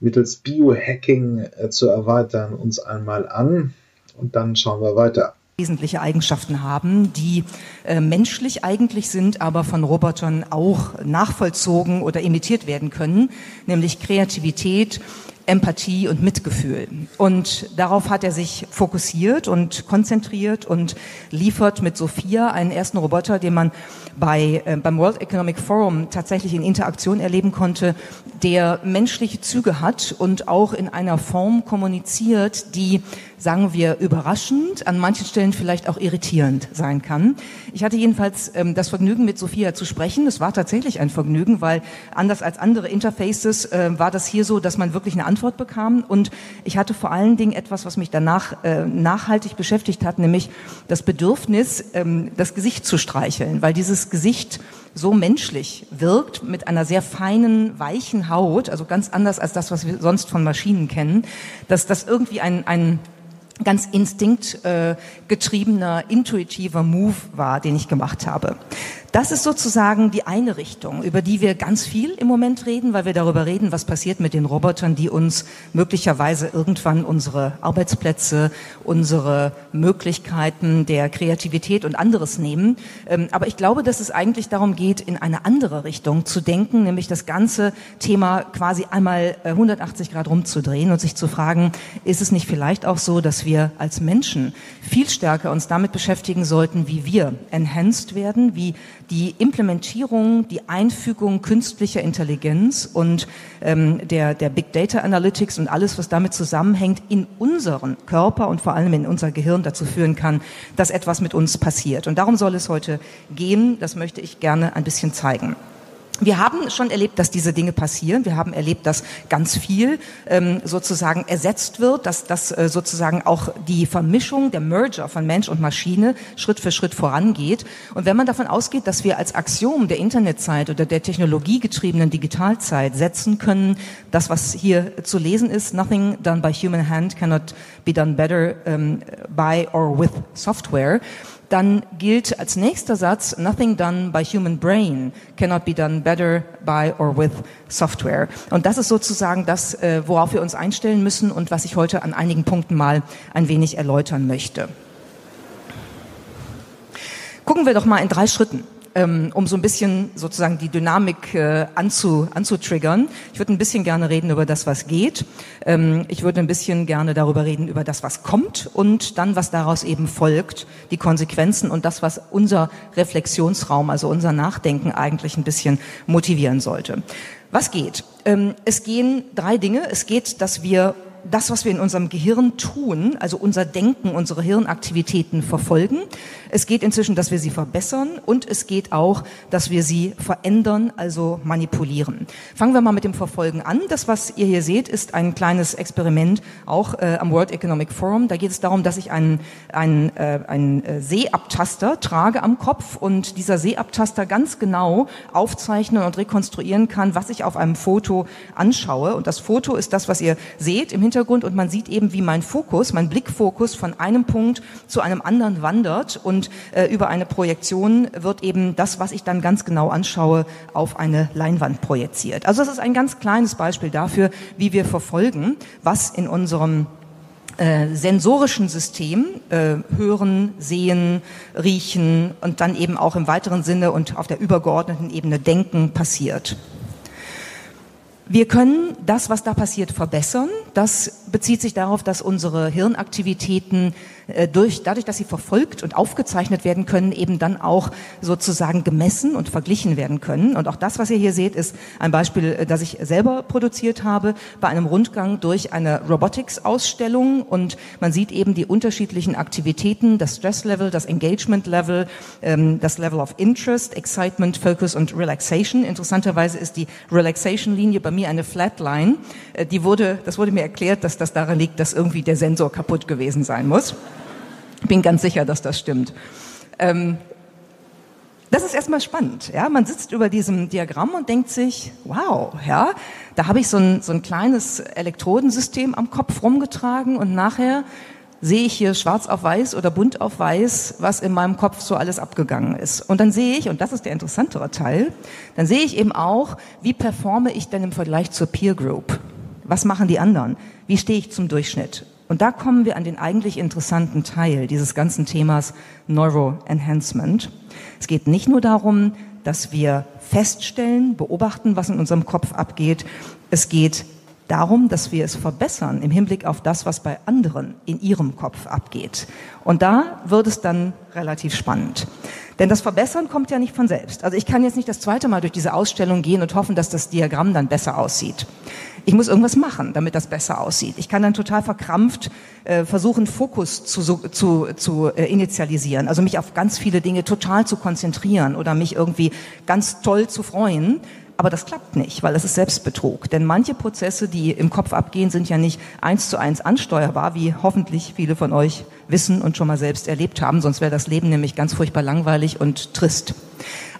mittels Biohacking äh, zu erweitern, uns einmal an. Und dann schauen wir weiter. Wesentliche Eigenschaften haben, die äh, menschlich eigentlich sind, aber von Robotern auch nachvollzogen oder imitiert werden können, nämlich Kreativität, Empathie und Mitgefühl. Und darauf hat er sich fokussiert und konzentriert und liefert mit Sophia einen ersten Roboter, den man bei, äh, beim World Economic Forum tatsächlich in Interaktion erleben konnte, der menschliche Züge hat und auch in einer Form kommuniziert, die sagen wir, überraschend, an manchen Stellen vielleicht auch irritierend sein kann. Ich hatte jedenfalls ähm, das Vergnügen, mit Sophia zu sprechen. Es war tatsächlich ein Vergnügen, weil anders als andere Interfaces äh, war das hier so, dass man wirklich eine Antwort bekam. Und ich hatte vor allen Dingen etwas, was mich danach äh, nachhaltig beschäftigt hat, nämlich das Bedürfnis, ähm, das Gesicht zu streicheln, weil dieses Gesicht so menschlich wirkt, mit einer sehr feinen, weichen Haut, also ganz anders als das, was wir sonst von Maschinen kennen, dass das irgendwie ein, ein ganz instinktgetriebener, äh, intuitiver Move war, den ich gemacht habe. Das ist sozusagen die eine Richtung, über die wir ganz viel im Moment reden, weil wir darüber reden, was passiert mit den Robotern, die uns möglicherweise irgendwann unsere Arbeitsplätze, unsere Möglichkeiten der Kreativität und anderes nehmen. Ähm, aber ich glaube, dass es eigentlich darum geht, in eine andere Richtung zu denken, nämlich das ganze Thema quasi einmal 180 äh, Grad rumzudrehen und sich zu fragen, ist es nicht vielleicht auch so, dass wir als Menschen viel stärker uns damit beschäftigen sollten, wie wir enhanced werden, wie die Implementierung, die Einfügung künstlicher Intelligenz und ähm, der, der Big Data Analytics und alles, was damit zusammenhängt, in unseren Körper und vor allem in unser Gehirn dazu führen kann, dass etwas mit uns passiert. Und darum soll es heute gehen. Das möchte ich gerne ein bisschen zeigen. Wir haben schon erlebt, dass diese Dinge passieren. Wir haben erlebt, dass ganz viel ähm, sozusagen ersetzt wird, dass, dass äh, sozusagen auch die Vermischung, der Merger von Mensch und Maschine Schritt für Schritt vorangeht. Und wenn man davon ausgeht, dass wir als Axiom der Internetzeit oder der technologiegetriebenen Digitalzeit setzen können, das, was hier zu lesen ist, nothing done by human hand cannot be done better um, by or with software, dann gilt als nächster Satz, nothing done by human brain cannot be done better by or with software. Und das ist sozusagen das, äh, worauf wir uns einstellen müssen und was ich heute an einigen Punkten mal ein wenig erläutern möchte. Gucken wir doch mal in drei Schritten ähm, um so ein bisschen sozusagen die Dynamik äh, anzu, anzutriggern. Ich würde ein bisschen gerne reden über das, was geht. Ähm, ich würde ein bisschen gerne darüber reden, über das, was kommt und dann, was daraus eben folgt, die Konsequenzen und das, was unser Reflexionsraum, also unser Nachdenken eigentlich ein bisschen motivieren sollte. Was geht? Ähm, es gehen drei Dinge. Es geht, dass wir das, was wir in unserem Gehirn tun, also unser Denken, unsere Hirnaktivitäten verfolgen. Es geht inzwischen, dass wir sie verbessern und es geht auch, dass wir sie verändern, also manipulieren. Fangen wir mal mit dem Verfolgen an. Das, was ihr hier seht, ist ein kleines Experiment auch äh, am World Economic Forum. Da geht es darum, dass ich einen, einen, äh, einen äh, Seeabtaster trage am Kopf und dieser Seeabtaster ganz genau aufzeichnen und rekonstruieren kann, was ich auf einem Foto anschaue. Und das Foto ist das, was ihr seht im Hintergrund und man sieht eben, wie mein Fokus, mein Blickfokus von einem Punkt zu einem anderen wandert und und äh, über eine Projektion wird eben das, was ich dann ganz genau anschaue, auf eine Leinwand projiziert. Also das ist ein ganz kleines Beispiel dafür, wie wir verfolgen, was in unserem äh, sensorischen System, äh, hören, sehen, riechen und dann eben auch im weiteren Sinne und auf der übergeordneten Ebene denken passiert. Wir können das, was da passiert, verbessern. Das bezieht sich darauf, dass unsere Hirnaktivitäten durch, dadurch, dass sie verfolgt und aufgezeichnet werden können, eben dann auch sozusagen gemessen und verglichen werden können. Und auch das, was ihr hier seht, ist ein Beispiel, äh, das ich selber produziert habe bei einem Rundgang durch eine Robotics-Ausstellung. Und man sieht eben die unterschiedlichen Aktivitäten, das Stress-Level, das Engagement-Level, ähm, das Level of Interest, Excitement, Focus und Relaxation. Interessanterweise ist die Relaxation-Linie bei mir eine Flatline. Äh, die wurde, das wurde mir erklärt, dass das daran liegt, dass irgendwie der Sensor kaputt gewesen sein muss. Bin ganz sicher, dass das stimmt. Ähm, das ist erstmal spannend. Ja, man sitzt über diesem Diagramm und denkt sich, wow, ja, da habe ich so ein, so ein kleines Elektrodensystem am Kopf rumgetragen und nachher sehe ich hier schwarz auf weiß oder bunt auf weiß, was in meinem Kopf so alles abgegangen ist. Und dann sehe ich, und das ist der interessantere Teil, dann sehe ich eben auch, wie performe ich denn im Vergleich zur Peer Group? Was machen die anderen? Wie stehe ich zum Durchschnitt? Und da kommen wir an den eigentlich interessanten Teil dieses ganzen Themas Neuroenhancement. Es geht nicht nur darum, dass wir feststellen, beobachten, was in unserem Kopf abgeht. Es geht darum, dass wir es verbessern im Hinblick auf das, was bei anderen in ihrem Kopf abgeht. Und da wird es dann relativ spannend. Denn das Verbessern kommt ja nicht von selbst. Also ich kann jetzt nicht das zweite Mal durch diese Ausstellung gehen und hoffen, dass das Diagramm dann besser aussieht. Ich muss irgendwas machen, damit das besser aussieht. Ich kann dann total verkrampft äh, versuchen, Fokus zu, zu, zu äh, initialisieren, also mich auf ganz viele Dinge total zu konzentrieren oder mich irgendwie ganz toll zu freuen. Aber das klappt nicht, weil es ist Selbstbetrug. Denn manche Prozesse, die im Kopf abgehen, sind ja nicht eins zu eins ansteuerbar, wie hoffentlich viele von euch wissen und schon mal selbst erlebt haben. Sonst wäre das Leben nämlich ganz furchtbar langweilig und trist.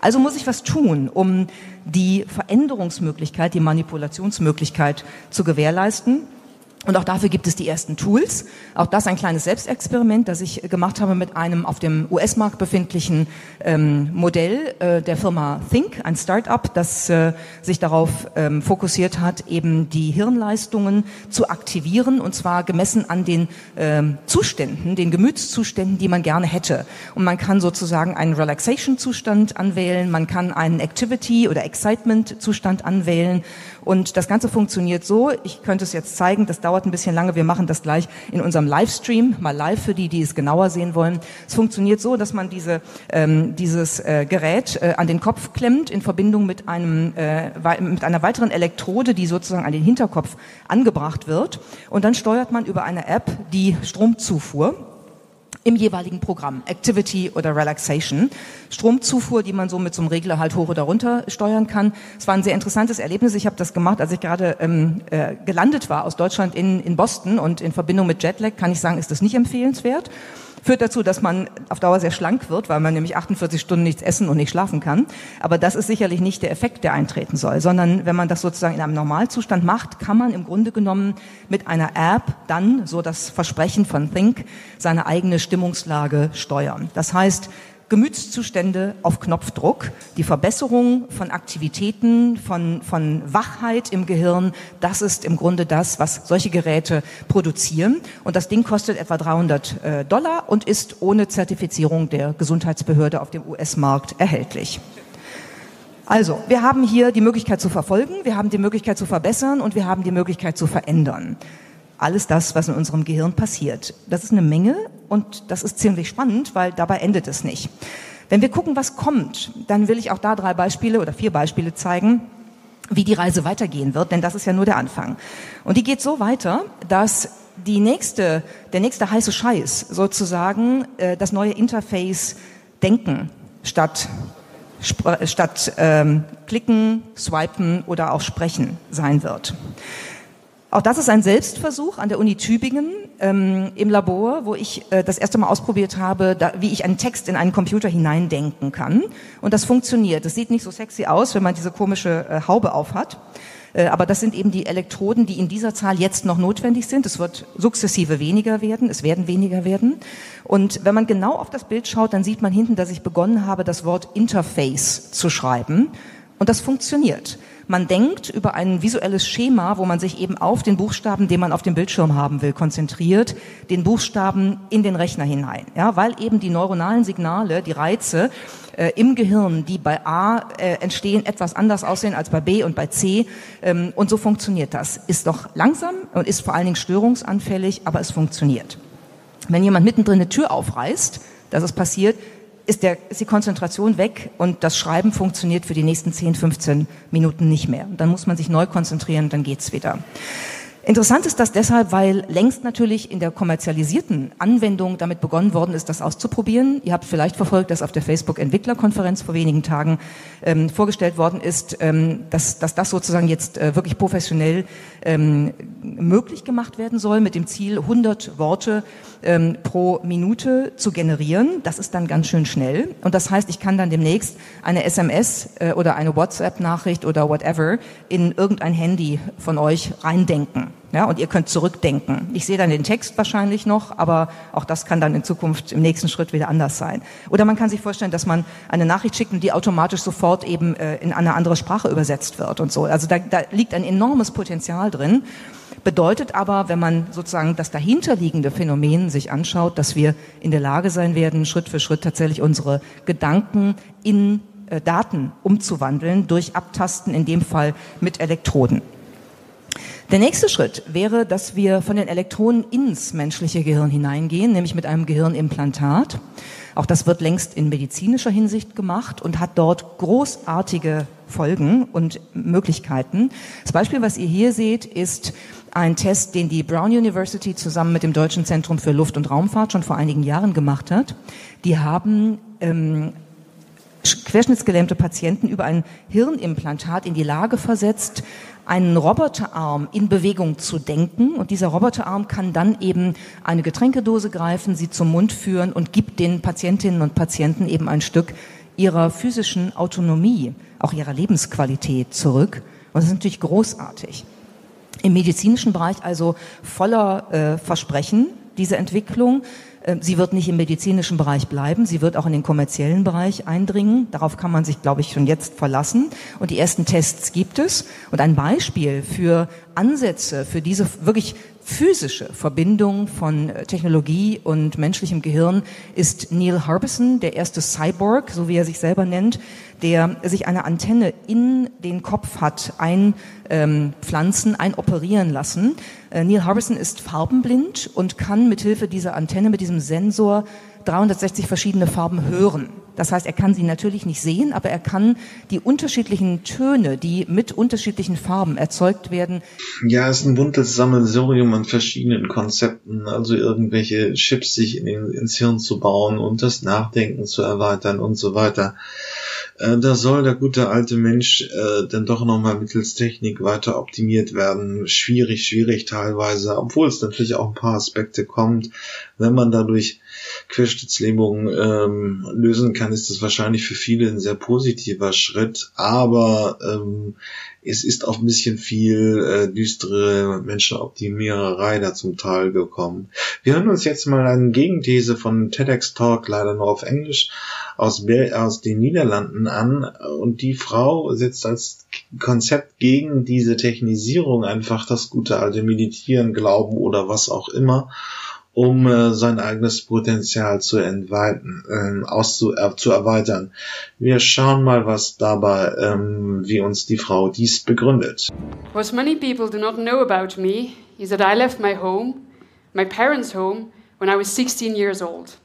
Also muss ich was tun, um die Veränderungsmöglichkeit, die Manipulationsmöglichkeit zu gewährleisten. Und auch dafür gibt es die ersten Tools. Auch das ein kleines Selbstexperiment, das ich gemacht habe mit einem auf dem US-Markt befindlichen ähm, Modell äh, der Firma Think, ein Start-up, das äh, sich darauf ähm, fokussiert hat, eben die Hirnleistungen zu aktivieren und zwar gemessen an den ähm, Zuständen, den Gemütszuständen, die man gerne hätte. Und man kann sozusagen einen Relaxation-Zustand anwählen, man kann einen Activity- oder Excitement-Zustand anwählen und das Ganze funktioniert so, ich könnte es jetzt zeigen, das dauert ein bisschen lange, wir machen das gleich in unserem Livestream, mal live für die, die es genauer sehen wollen. Es funktioniert so, dass man diese, ähm, dieses äh, Gerät äh, an den Kopf klemmt in Verbindung mit, einem, äh, mit einer weiteren Elektrode, die sozusagen an den Hinterkopf angebracht wird. Und dann steuert man über eine App die Stromzufuhr im jeweiligen Programm, Activity oder Relaxation. Stromzufuhr, die man so mit so einem Regler halt hoch oder runter steuern kann. Es war ein sehr interessantes Erlebnis. Ich habe das gemacht, als ich gerade ähm, äh, gelandet war aus Deutschland in, in Boston und in Verbindung mit Jetlag kann ich sagen, ist das nicht empfehlenswert führt dazu, dass man auf Dauer sehr schlank wird, weil man nämlich 48 Stunden nichts essen und nicht schlafen kann. Aber das ist sicherlich nicht der Effekt, der eintreten soll, sondern wenn man das sozusagen in einem Normalzustand macht, kann man im Grunde genommen mit einer App dann, so das Versprechen von Think, seine eigene Stimmungslage steuern. Das heißt, Gemütszustände auf Knopfdruck, die Verbesserung von Aktivitäten, von, von Wachheit im Gehirn, das ist im Grunde das, was solche Geräte produzieren. Und das Ding kostet etwa 300 äh, Dollar und ist ohne Zertifizierung der Gesundheitsbehörde auf dem US-Markt erhältlich. Also, wir haben hier die Möglichkeit zu verfolgen, wir haben die Möglichkeit zu verbessern und wir haben die Möglichkeit zu verändern. Alles das, was in unserem Gehirn passiert. Das ist eine Menge und das ist ziemlich spannend, weil dabei endet es nicht. Wenn wir gucken, was kommt, dann will ich auch da drei Beispiele oder vier Beispiele zeigen, wie die Reise weitergehen wird, denn das ist ja nur der Anfang. Und die geht so weiter, dass die nächste, der nächste heiße Scheiß sozusagen äh, das neue Interface Denken statt statt ähm, klicken, swipen oder auch sprechen sein wird. Auch das ist ein Selbstversuch an der Uni Tübingen ähm, im Labor, wo ich äh, das erste Mal ausprobiert habe, da, wie ich einen Text in einen Computer hineindenken kann. Und das funktioniert. Das sieht nicht so sexy aus, wenn man diese komische äh, Haube aufhat. Äh, aber das sind eben die Elektroden, die in dieser Zahl jetzt noch notwendig sind. Es wird sukzessive weniger werden, es werden weniger werden. Und wenn man genau auf das Bild schaut, dann sieht man hinten, dass ich begonnen habe, das Wort Interface zu schreiben. Und das funktioniert. Man denkt über ein visuelles Schema, wo man sich eben auf den Buchstaben, den man auf dem Bildschirm haben will, konzentriert, den Buchstaben in den Rechner hinein. Ja, weil eben die neuronalen Signale, die Reize äh, im Gehirn, die bei A äh, entstehen, etwas anders aussehen als bei B und bei C. Ähm, und so funktioniert das. Ist doch langsam und ist vor allen Dingen störungsanfällig, aber es funktioniert. Wenn jemand mittendrin eine Tür aufreißt, das ist passiert, ist, der, ist die Konzentration weg und das Schreiben funktioniert für die nächsten 10, 15 Minuten nicht mehr. Dann muss man sich neu konzentrieren, dann geht's wieder. Interessant ist das deshalb, weil längst natürlich in der kommerzialisierten Anwendung damit begonnen worden ist, das auszuprobieren. Ihr habt vielleicht verfolgt, dass auf der Facebook-Entwicklerkonferenz vor wenigen Tagen ähm, vorgestellt worden ist, ähm, dass, dass das sozusagen jetzt äh, wirklich professionell ähm, möglich gemacht werden soll, mit dem Ziel, 100 Worte ähm, pro Minute zu generieren. Das ist dann ganz schön schnell. Und das heißt, ich kann dann demnächst eine SMS äh, oder eine WhatsApp-Nachricht oder whatever in irgendein Handy von euch reindenken. Ja, und ihr könnt zurückdenken. Ich sehe dann den Text wahrscheinlich noch, aber auch das kann dann in Zukunft im nächsten Schritt wieder anders sein. Oder man kann sich vorstellen, dass man eine Nachricht schickt und die automatisch sofort eben äh, in eine andere Sprache übersetzt wird und so. Also da, da liegt ein enormes Potenzial drin. Bedeutet aber, wenn man sozusagen das dahinterliegende Phänomen sich anschaut, dass wir in der Lage sein werden, Schritt für Schritt tatsächlich unsere Gedanken in äh, Daten umzuwandeln durch Abtasten, in dem Fall mit Elektroden. Der nächste Schritt wäre, dass wir von den Elektronen ins menschliche Gehirn hineingehen, nämlich mit einem Gehirnimplantat. Auch das wird längst in medizinischer Hinsicht gemacht und hat dort großartige Folgen und Möglichkeiten. Das Beispiel, was ihr hier seht, ist ein Test, den die Brown University zusammen mit dem Deutschen Zentrum für Luft- und Raumfahrt schon vor einigen Jahren gemacht hat. Die haben ähm, querschnittsgelähmte Patienten über ein Hirnimplantat in die Lage versetzt, einen Roboterarm in Bewegung zu denken. Und dieser Roboterarm kann dann eben eine Getränkedose greifen, sie zum Mund führen und gibt den Patientinnen und Patienten eben ein Stück ihrer physischen Autonomie, auch ihrer Lebensqualität zurück. Und das ist natürlich großartig. Im medizinischen Bereich also voller äh, Versprechen, diese Entwicklung. Ähm, sie wird nicht im medizinischen Bereich bleiben, sie wird auch in den kommerziellen Bereich eindringen. Darauf kann man sich, glaube ich, schon jetzt verlassen. Und die ersten Tests gibt es. Und ein Beispiel für Ansätze, für diese wirklich physische Verbindung von äh, Technologie und menschlichem Gehirn ist Neil Harbison, der erste Cyborg, so wie er sich selber nennt, der sich eine Antenne in den Kopf hat einpflanzen, ähm, einoperieren lassen. Äh, Neil Harbison ist farbenblind und kann mithilfe dieser Antenne, mit diesem Sensor 360 verschiedene Farben hören. Das heißt, er kann sie natürlich nicht sehen, aber er kann die unterschiedlichen Töne, die mit unterschiedlichen Farben erzeugt werden. Ja, es ist ein buntes Sammelsurium an verschiedenen Konzepten, also irgendwelche Chips sich in ins Hirn zu bauen und das Nachdenken zu erweitern und so weiter. Äh, da soll der gute alte Mensch äh, dann doch nochmal mittels Technik weiter optimiert werden. Schwierig, schwierig teilweise, obwohl es natürlich auch ein paar Aspekte kommt. Wenn man dadurch Querschnittslähmung ähm, lösen kann, ist das wahrscheinlich für viele ein sehr positiver Schritt, aber ähm, es ist auch ein bisschen viel äh, düstere Menschenoptimiererei da zum Teil gekommen. Wir hören uns jetzt mal eine Gegenthese von TEDx Talk, leider nur auf Englisch, aus, Bel aus den Niederlanden an. Und die Frau setzt als Konzept gegen diese Technisierung einfach das gute alte Meditieren, Glauben oder was auch immer um äh, sein eigenes Potenzial zu entweiten, ähm, auszu äh, zu erweitern. Wir schauen mal, was dabei, ähm, wie uns die Frau dies begründet. What many people do not know about me is that I left my home, my parents' home, when I was 16 years old.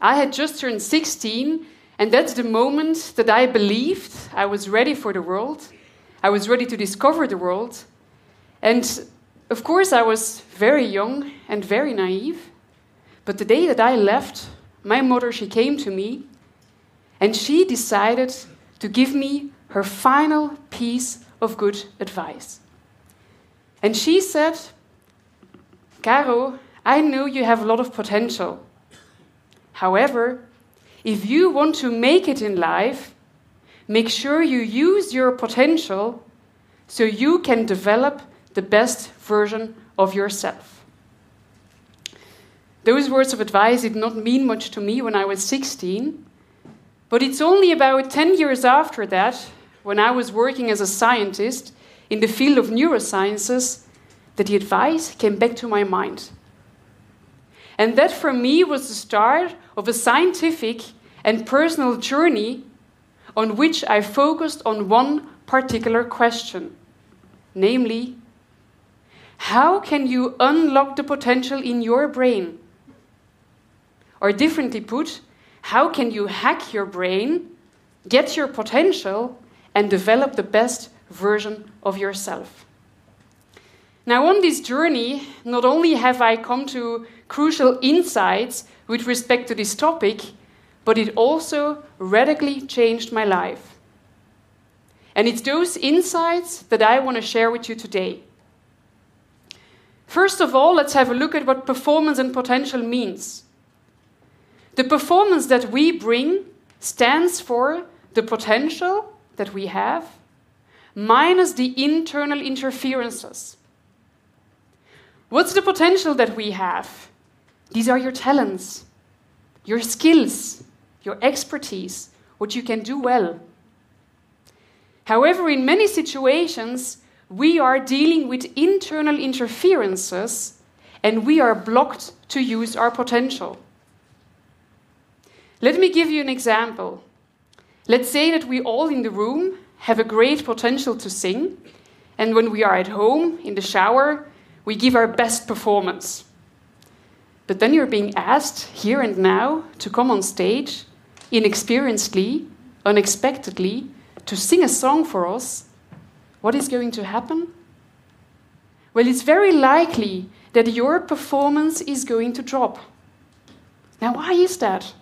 I had just turned 16, and that's the moment that I believed I was ready for the world. I was ready to discover the world. And of course, I was very young and very naive. But the day that I left, my mother, she came to me and she decided to give me her final piece of good advice. And she said, Caro, I know you have a lot of potential. However, if you want to make it in life, make sure you use your potential so you can develop the best version of yourself. Those words of advice did not mean much to me when I was 16, but it's only about 10 years after that, when I was working as a scientist in the field of neurosciences, that the advice came back to my mind. And that for me was the start of a scientific and personal journey on which I focused on one particular question namely, how can you unlock the potential in your brain? Or differently put, how can you hack your brain, get your potential, and develop the best version of yourself? Now, on this journey, not only have I come to crucial insights with respect to this topic, but it also radically changed my life. And it's those insights that I want to share with you today. First of all, let's have a look at what performance and potential means. The performance that we bring stands for the potential that we have minus the internal interferences. What's the potential that we have? These are your talents, your skills, your expertise, what you can do well. However, in many situations, we are dealing with internal interferences and we are blocked to use our potential. Let me give you an example. Let's say that we all in the room have a great potential to sing, and when we are at home in the shower, we give our best performance. But then you're being asked here and now to come on stage, inexperiencedly, unexpectedly, to sing a song for us what is going to happen? Well, it's very likely that your performance is going to drop. Now, why is that?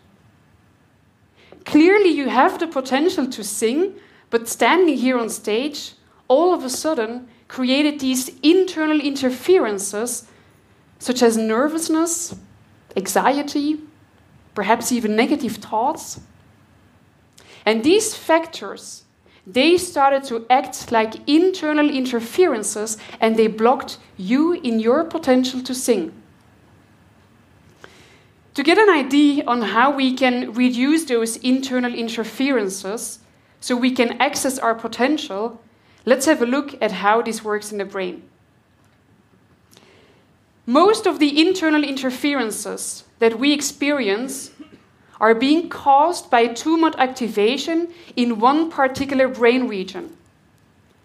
Clearly, you have the potential to sing, but standing here on stage, all of a sudden, created these internal interferences, such as nervousness, anxiety, perhaps even negative thoughts. And these factors they started to act like internal interferences and they blocked you in your potential to sing. To get an idea on how we can reduce those internal interferences so we can access our potential, let's have a look at how this works in the brain. Most of the internal interferences that we experience are being caused by tumor activation in one particular brain region,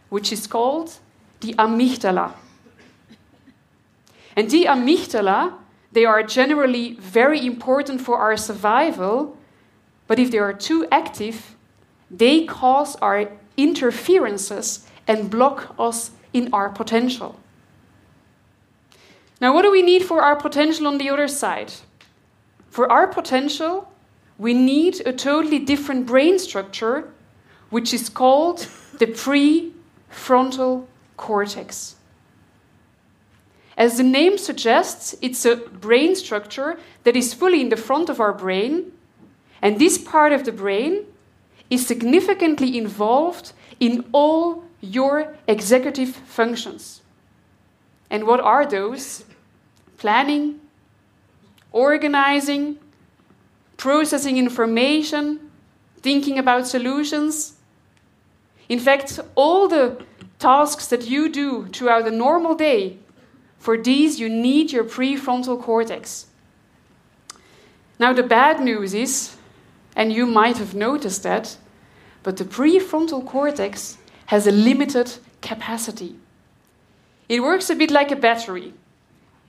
which is called the amygdala. And the amygdala, they are generally very important for our survival, but if they are too active, they cause our interferences and block us in our potential. Now, what do we need for our potential on the other side? For our potential, we need a totally different brain structure, which is called the prefrontal cortex. As the name suggests, it's a brain structure that is fully in the front of our brain, and this part of the brain is significantly involved in all your executive functions. And what are those? Planning, organizing, processing information, thinking about solutions. In fact, all the tasks that you do throughout a normal day, for these you need your prefrontal cortex. Now, the bad news is, and you might have noticed that, but the prefrontal cortex has a limited capacity. It works a bit like a battery.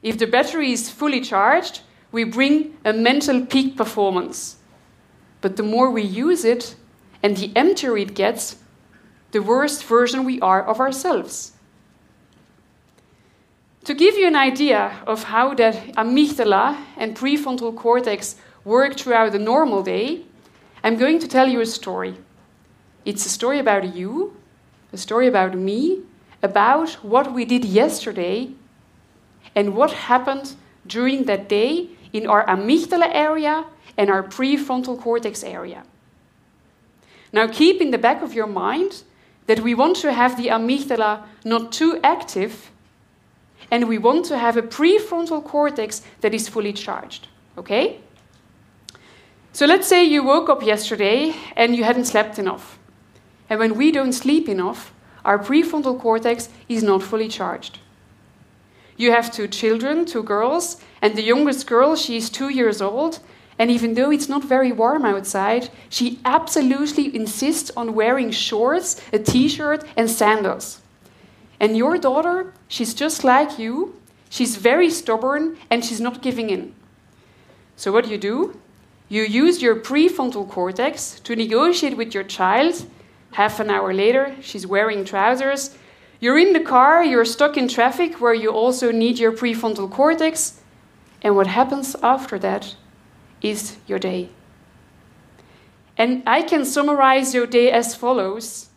If the battery is fully charged, we bring a mental peak performance. But the more we use it and the emptier it gets, the worst version we are of ourselves. To give you an idea of how that amygdala and prefrontal cortex work throughout the normal day, I'm going to tell you a story. It's a story about you, a story about me, about what we did yesterday, and what happened during that day in our amygdala area and our prefrontal cortex area. Now, keep in the back of your mind that we want to have the amygdala not too active, and we want to have a prefrontal cortex that is fully charged. Okay? So let's say you woke up yesterday and you hadn't slept enough. And when we don't sleep enough, our prefrontal cortex is not fully charged. You have two children, two girls, and the youngest girl, she is two years old, and even though it's not very warm outside, she absolutely insists on wearing shorts, a t shirt, and sandals. And your daughter, she's just like you. She's very stubborn and she's not giving in. So, what do you do? You use your prefrontal cortex to negotiate with your child. Half an hour later, she's wearing trousers. You're in the car, you're stuck in traffic where you also need your prefrontal cortex. And what happens after that is your day. And I can summarize your day as follows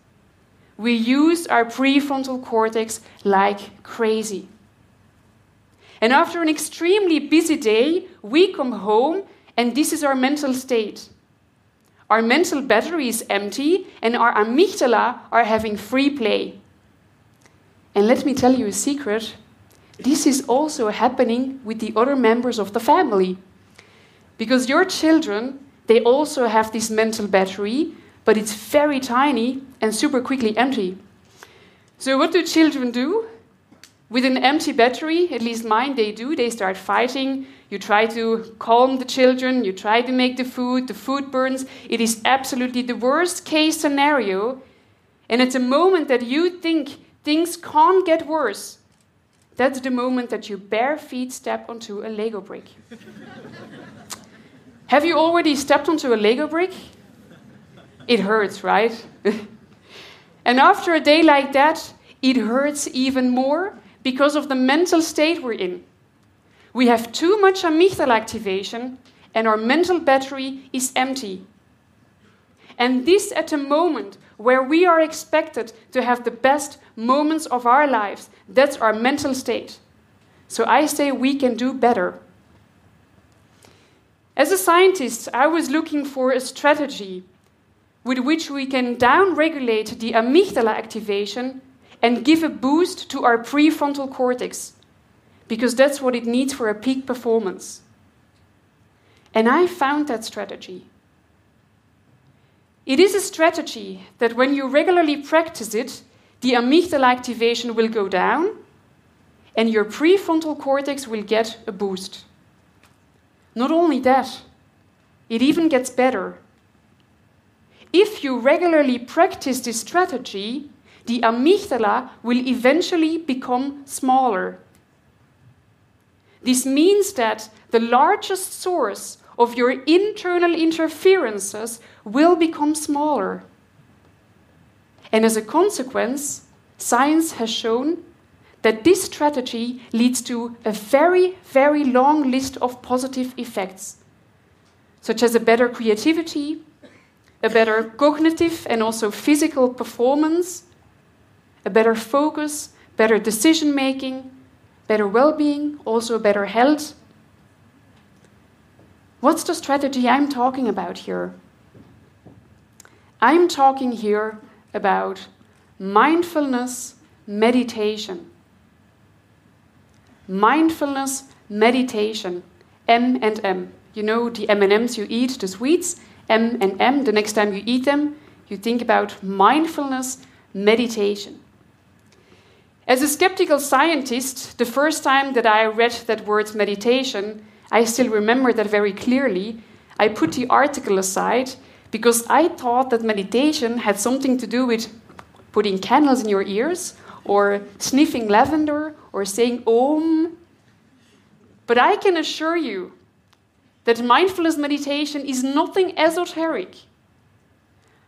We use our prefrontal cortex like crazy. And after an extremely busy day, we come home, and this is our mental state. Our mental battery is empty, and our amygdala are having free play. And let me tell you a secret this is also happening with the other members of the family. Because your children, they also have this mental battery, but it's very tiny and super quickly empty. So, what do children do? With an empty battery, at least mine, they do, they start fighting. You try to calm the children, you try to make the food, the food burns. It is absolutely the worst case scenario. And at the moment that you think things can't get worse. That's the moment that you bare feet step onto a Lego brick. Have you already stepped onto a Lego brick? It hurts, right? (laughs) and after a day like that, it hurts even more because of the mental state we're in. We have too much amygdala activation, and our mental battery is empty. And this at a moment where we are expected to have the best moments of our lives. That's our mental state. So I say we can do better. As a scientist, I was looking for a strategy with which we can downregulate the amygdala activation and give a boost to our prefrontal cortex, because that's what it needs for a peak performance. And I found that strategy. It is a strategy that when you regularly practice it, the amygdala activation will go down and your prefrontal cortex will get a boost. Not only that, it even gets better. If you regularly practice this strategy, the amygdala will eventually become smaller. This means that the largest source of your internal interferences will become smaller. And as a consequence, science has shown that this strategy leads to a very, very long list of positive effects, such as a better creativity, a better cognitive and also physical performance, a better focus, better decision making, better well being, also better health. What's the strategy I'm talking about here? I'm talking here about mindfulness meditation. Mindfulness meditation, M and M, you know, the M&Ms you eat, the sweets, M and M, the next time you eat them, you think about mindfulness, meditation. As a skeptical scientist, the first time that I read that word meditation, I still remember that very clearly. I put the article aside because I thought that meditation had something to do with putting candles in your ears or sniffing lavender or saying Om. But I can assure you that mindfulness meditation is nothing esoteric.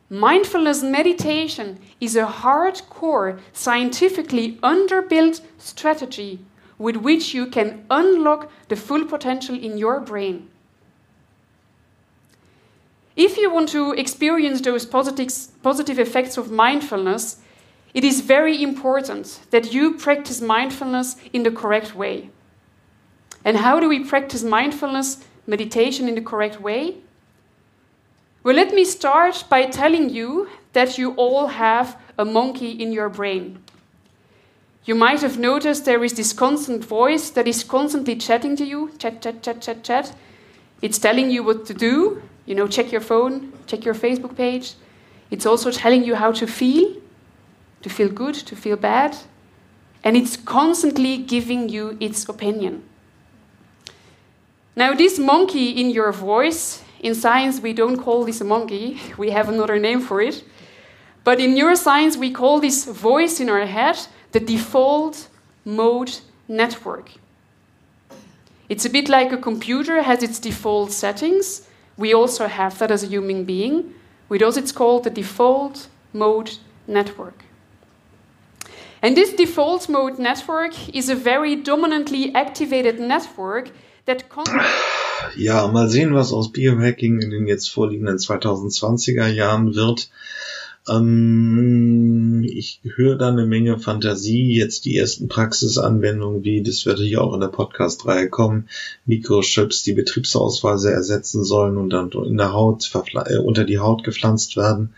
Mindfulness meditation is a hardcore, scientifically underbuilt strategy with which you can unlock the full potential in your brain. If you want to experience those positive, effects of mindfulness, it is very important that you practice mindfulness in the correct way. And how do we practice mindfulness, meditation in the correct way? Well, let me start by telling you that you all have a monkey in your brain. You might have noticed there is this constant voice that is constantly chatting to you chat, chat, chat, chat, chat. It's telling you what to do, you know, check your phone, check your Facebook page. It's also telling you how to feel, to feel good, to feel bad. And it's constantly giving you its opinion. Now, this monkey in your voice, in science we don't call this a monkey, (laughs) we have another name for it. But in neuroscience we call this voice in our head the default mode network. It's a bit like a computer has its default settings. We also have that as a human being. With us, it's called the default mode network. And this default mode network is a very dominantly activated network that (sighs) Ja, mal sehen, was aus Biohacking in den jetzt vorliegenden 2020er Jahren wird. Ähm, höre da eine Menge Fantasie, jetzt die ersten Praxisanwendungen, wie das wird hier auch in der Podcast-Reihe kommen, Mikrochips, die Betriebsausweise ersetzen sollen und dann in der Haut, äh, unter die Haut gepflanzt werden.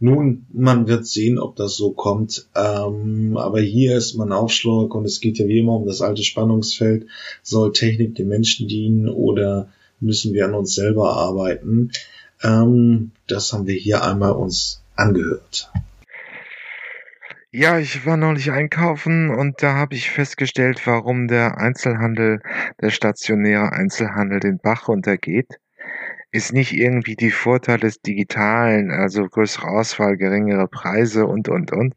Nun, man wird sehen, ob das so kommt. Ähm, aber hier ist man Aufschlag und es geht ja wie immer um das alte Spannungsfeld. Soll Technik dem Menschen dienen oder müssen wir an uns selber arbeiten? Ähm, das haben wir hier einmal uns angehört. Ja, ich war neulich einkaufen und da habe ich festgestellt, warum der Einzelhandel, der stationäre Einzelhandel den Bach runtergeht ist nicht irgendwie die Vorteile des Digitalen, also größere Auswahl, geringere Preise und, und, und.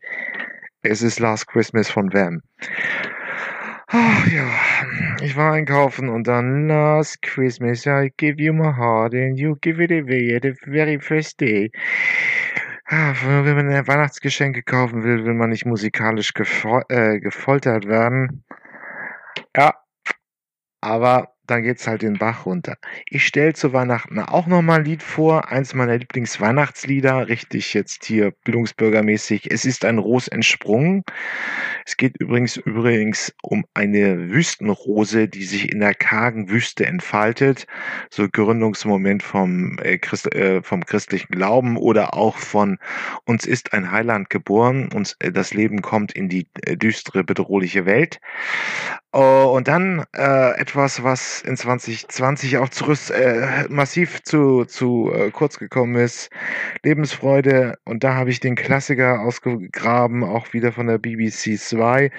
Es ist Last Christmas von Wham. Ach ja, ich war einkaufen und dann Last Christmas, I give you my heart and you give it away at the very first day. Ah, wenn man Weihnachtsgeschenke kaufen will, will man nicht musikalisch gefol äh, gefoltert werden. Ja, aber dann geht's halt den Bach runter. Ich stelle zu Weihnachten auch nochmal ein Lied vor, eins meiner Lieblingsweihnachtslieder, richtig jetzt hier bildungsbürgermäßig. Es ist ein Ros entsprungen. Es geht übrigens übrigens um eine Wüstenrose, die sich in der kargen Wüste entfaltet. So Gründungsmoment vom, äh, Christ, äh, vom christlichen Glauben oder auch von uns ist ein Heiland geboren, uns äh, das Leben kommt in die äh, düstere, bedrohliche Welt. Oh, und dann äh, etwas, was in 2020 auch zurück, äh, massiv zu, zu äh, kurz gekommen ist. Lebensfreude. Und da habe ich den Klassiker ausgegraben, auch wieder von der BBC 2.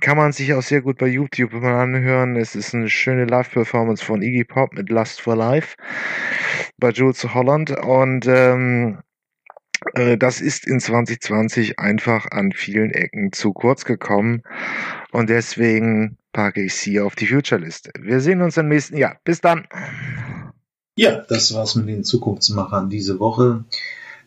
Kann man sich auch sehr gut bei YouTube mal anhören. Es ist eine schöne Live-Performance von Iggy Pop mit Lust for Life bei Jules Holland. Und ähm, äh, das ist in 2020 einfach an vielen Ecken zu kurz gekommen. Und deswegen packe ich sie auf die Future-Liste. Wir sehen uns im nächsten Jahr. Bis dann. Ja, das war's mit den Zukunftsmachern diese Woche.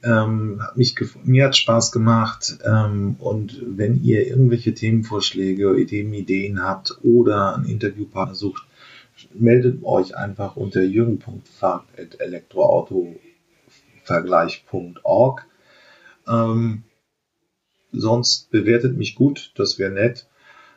Ähm, hat mich mir hat Spaß gemacht. Ähm, und wenn ihr irgendwelche Themenvorschläge, Ideen, Ideen habt oder einen Interviewpartner sucht, meldet euch einfach unter jürgen.fahrt.elektroautovergleich.org. Ähm, sonst bewertet mich gut, das wäre nett.